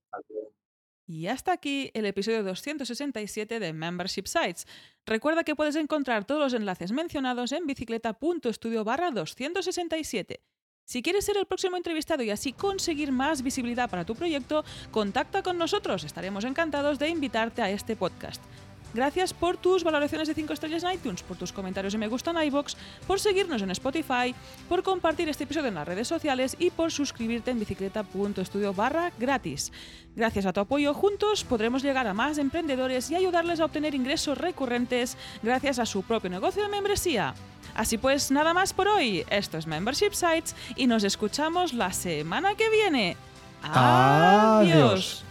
Y hasta aquí el episodio 267 de Membership Sites. Recuerda que puedes encontrar todos los enlaces mencionados en bicicleta.studio barra 267. Si quieres ser el próximo entrevistado y así conseguir más visibilidad para tu proyecto, contacta con nosotros. Estaremos encantados de invitarte a este podcast. Gracias por tus valoraciones de 5 estrellas en iTunes, por tus comentarios y me gusta en iBox, por seguirnos en Spotify, por compartir este episodio en las redes sociales y por suscribirte en bicicleta.studio barra gratis. Gracias a tu apoyo, juntos podremos llegar a más emprendedores y ayudarles a obtener ingresos recurrentes gracias a su propio negocio de membresía. Así pues, nada más por hoy. Esto es Membership Sites y nos escuchamos la semana que viene. Adiós.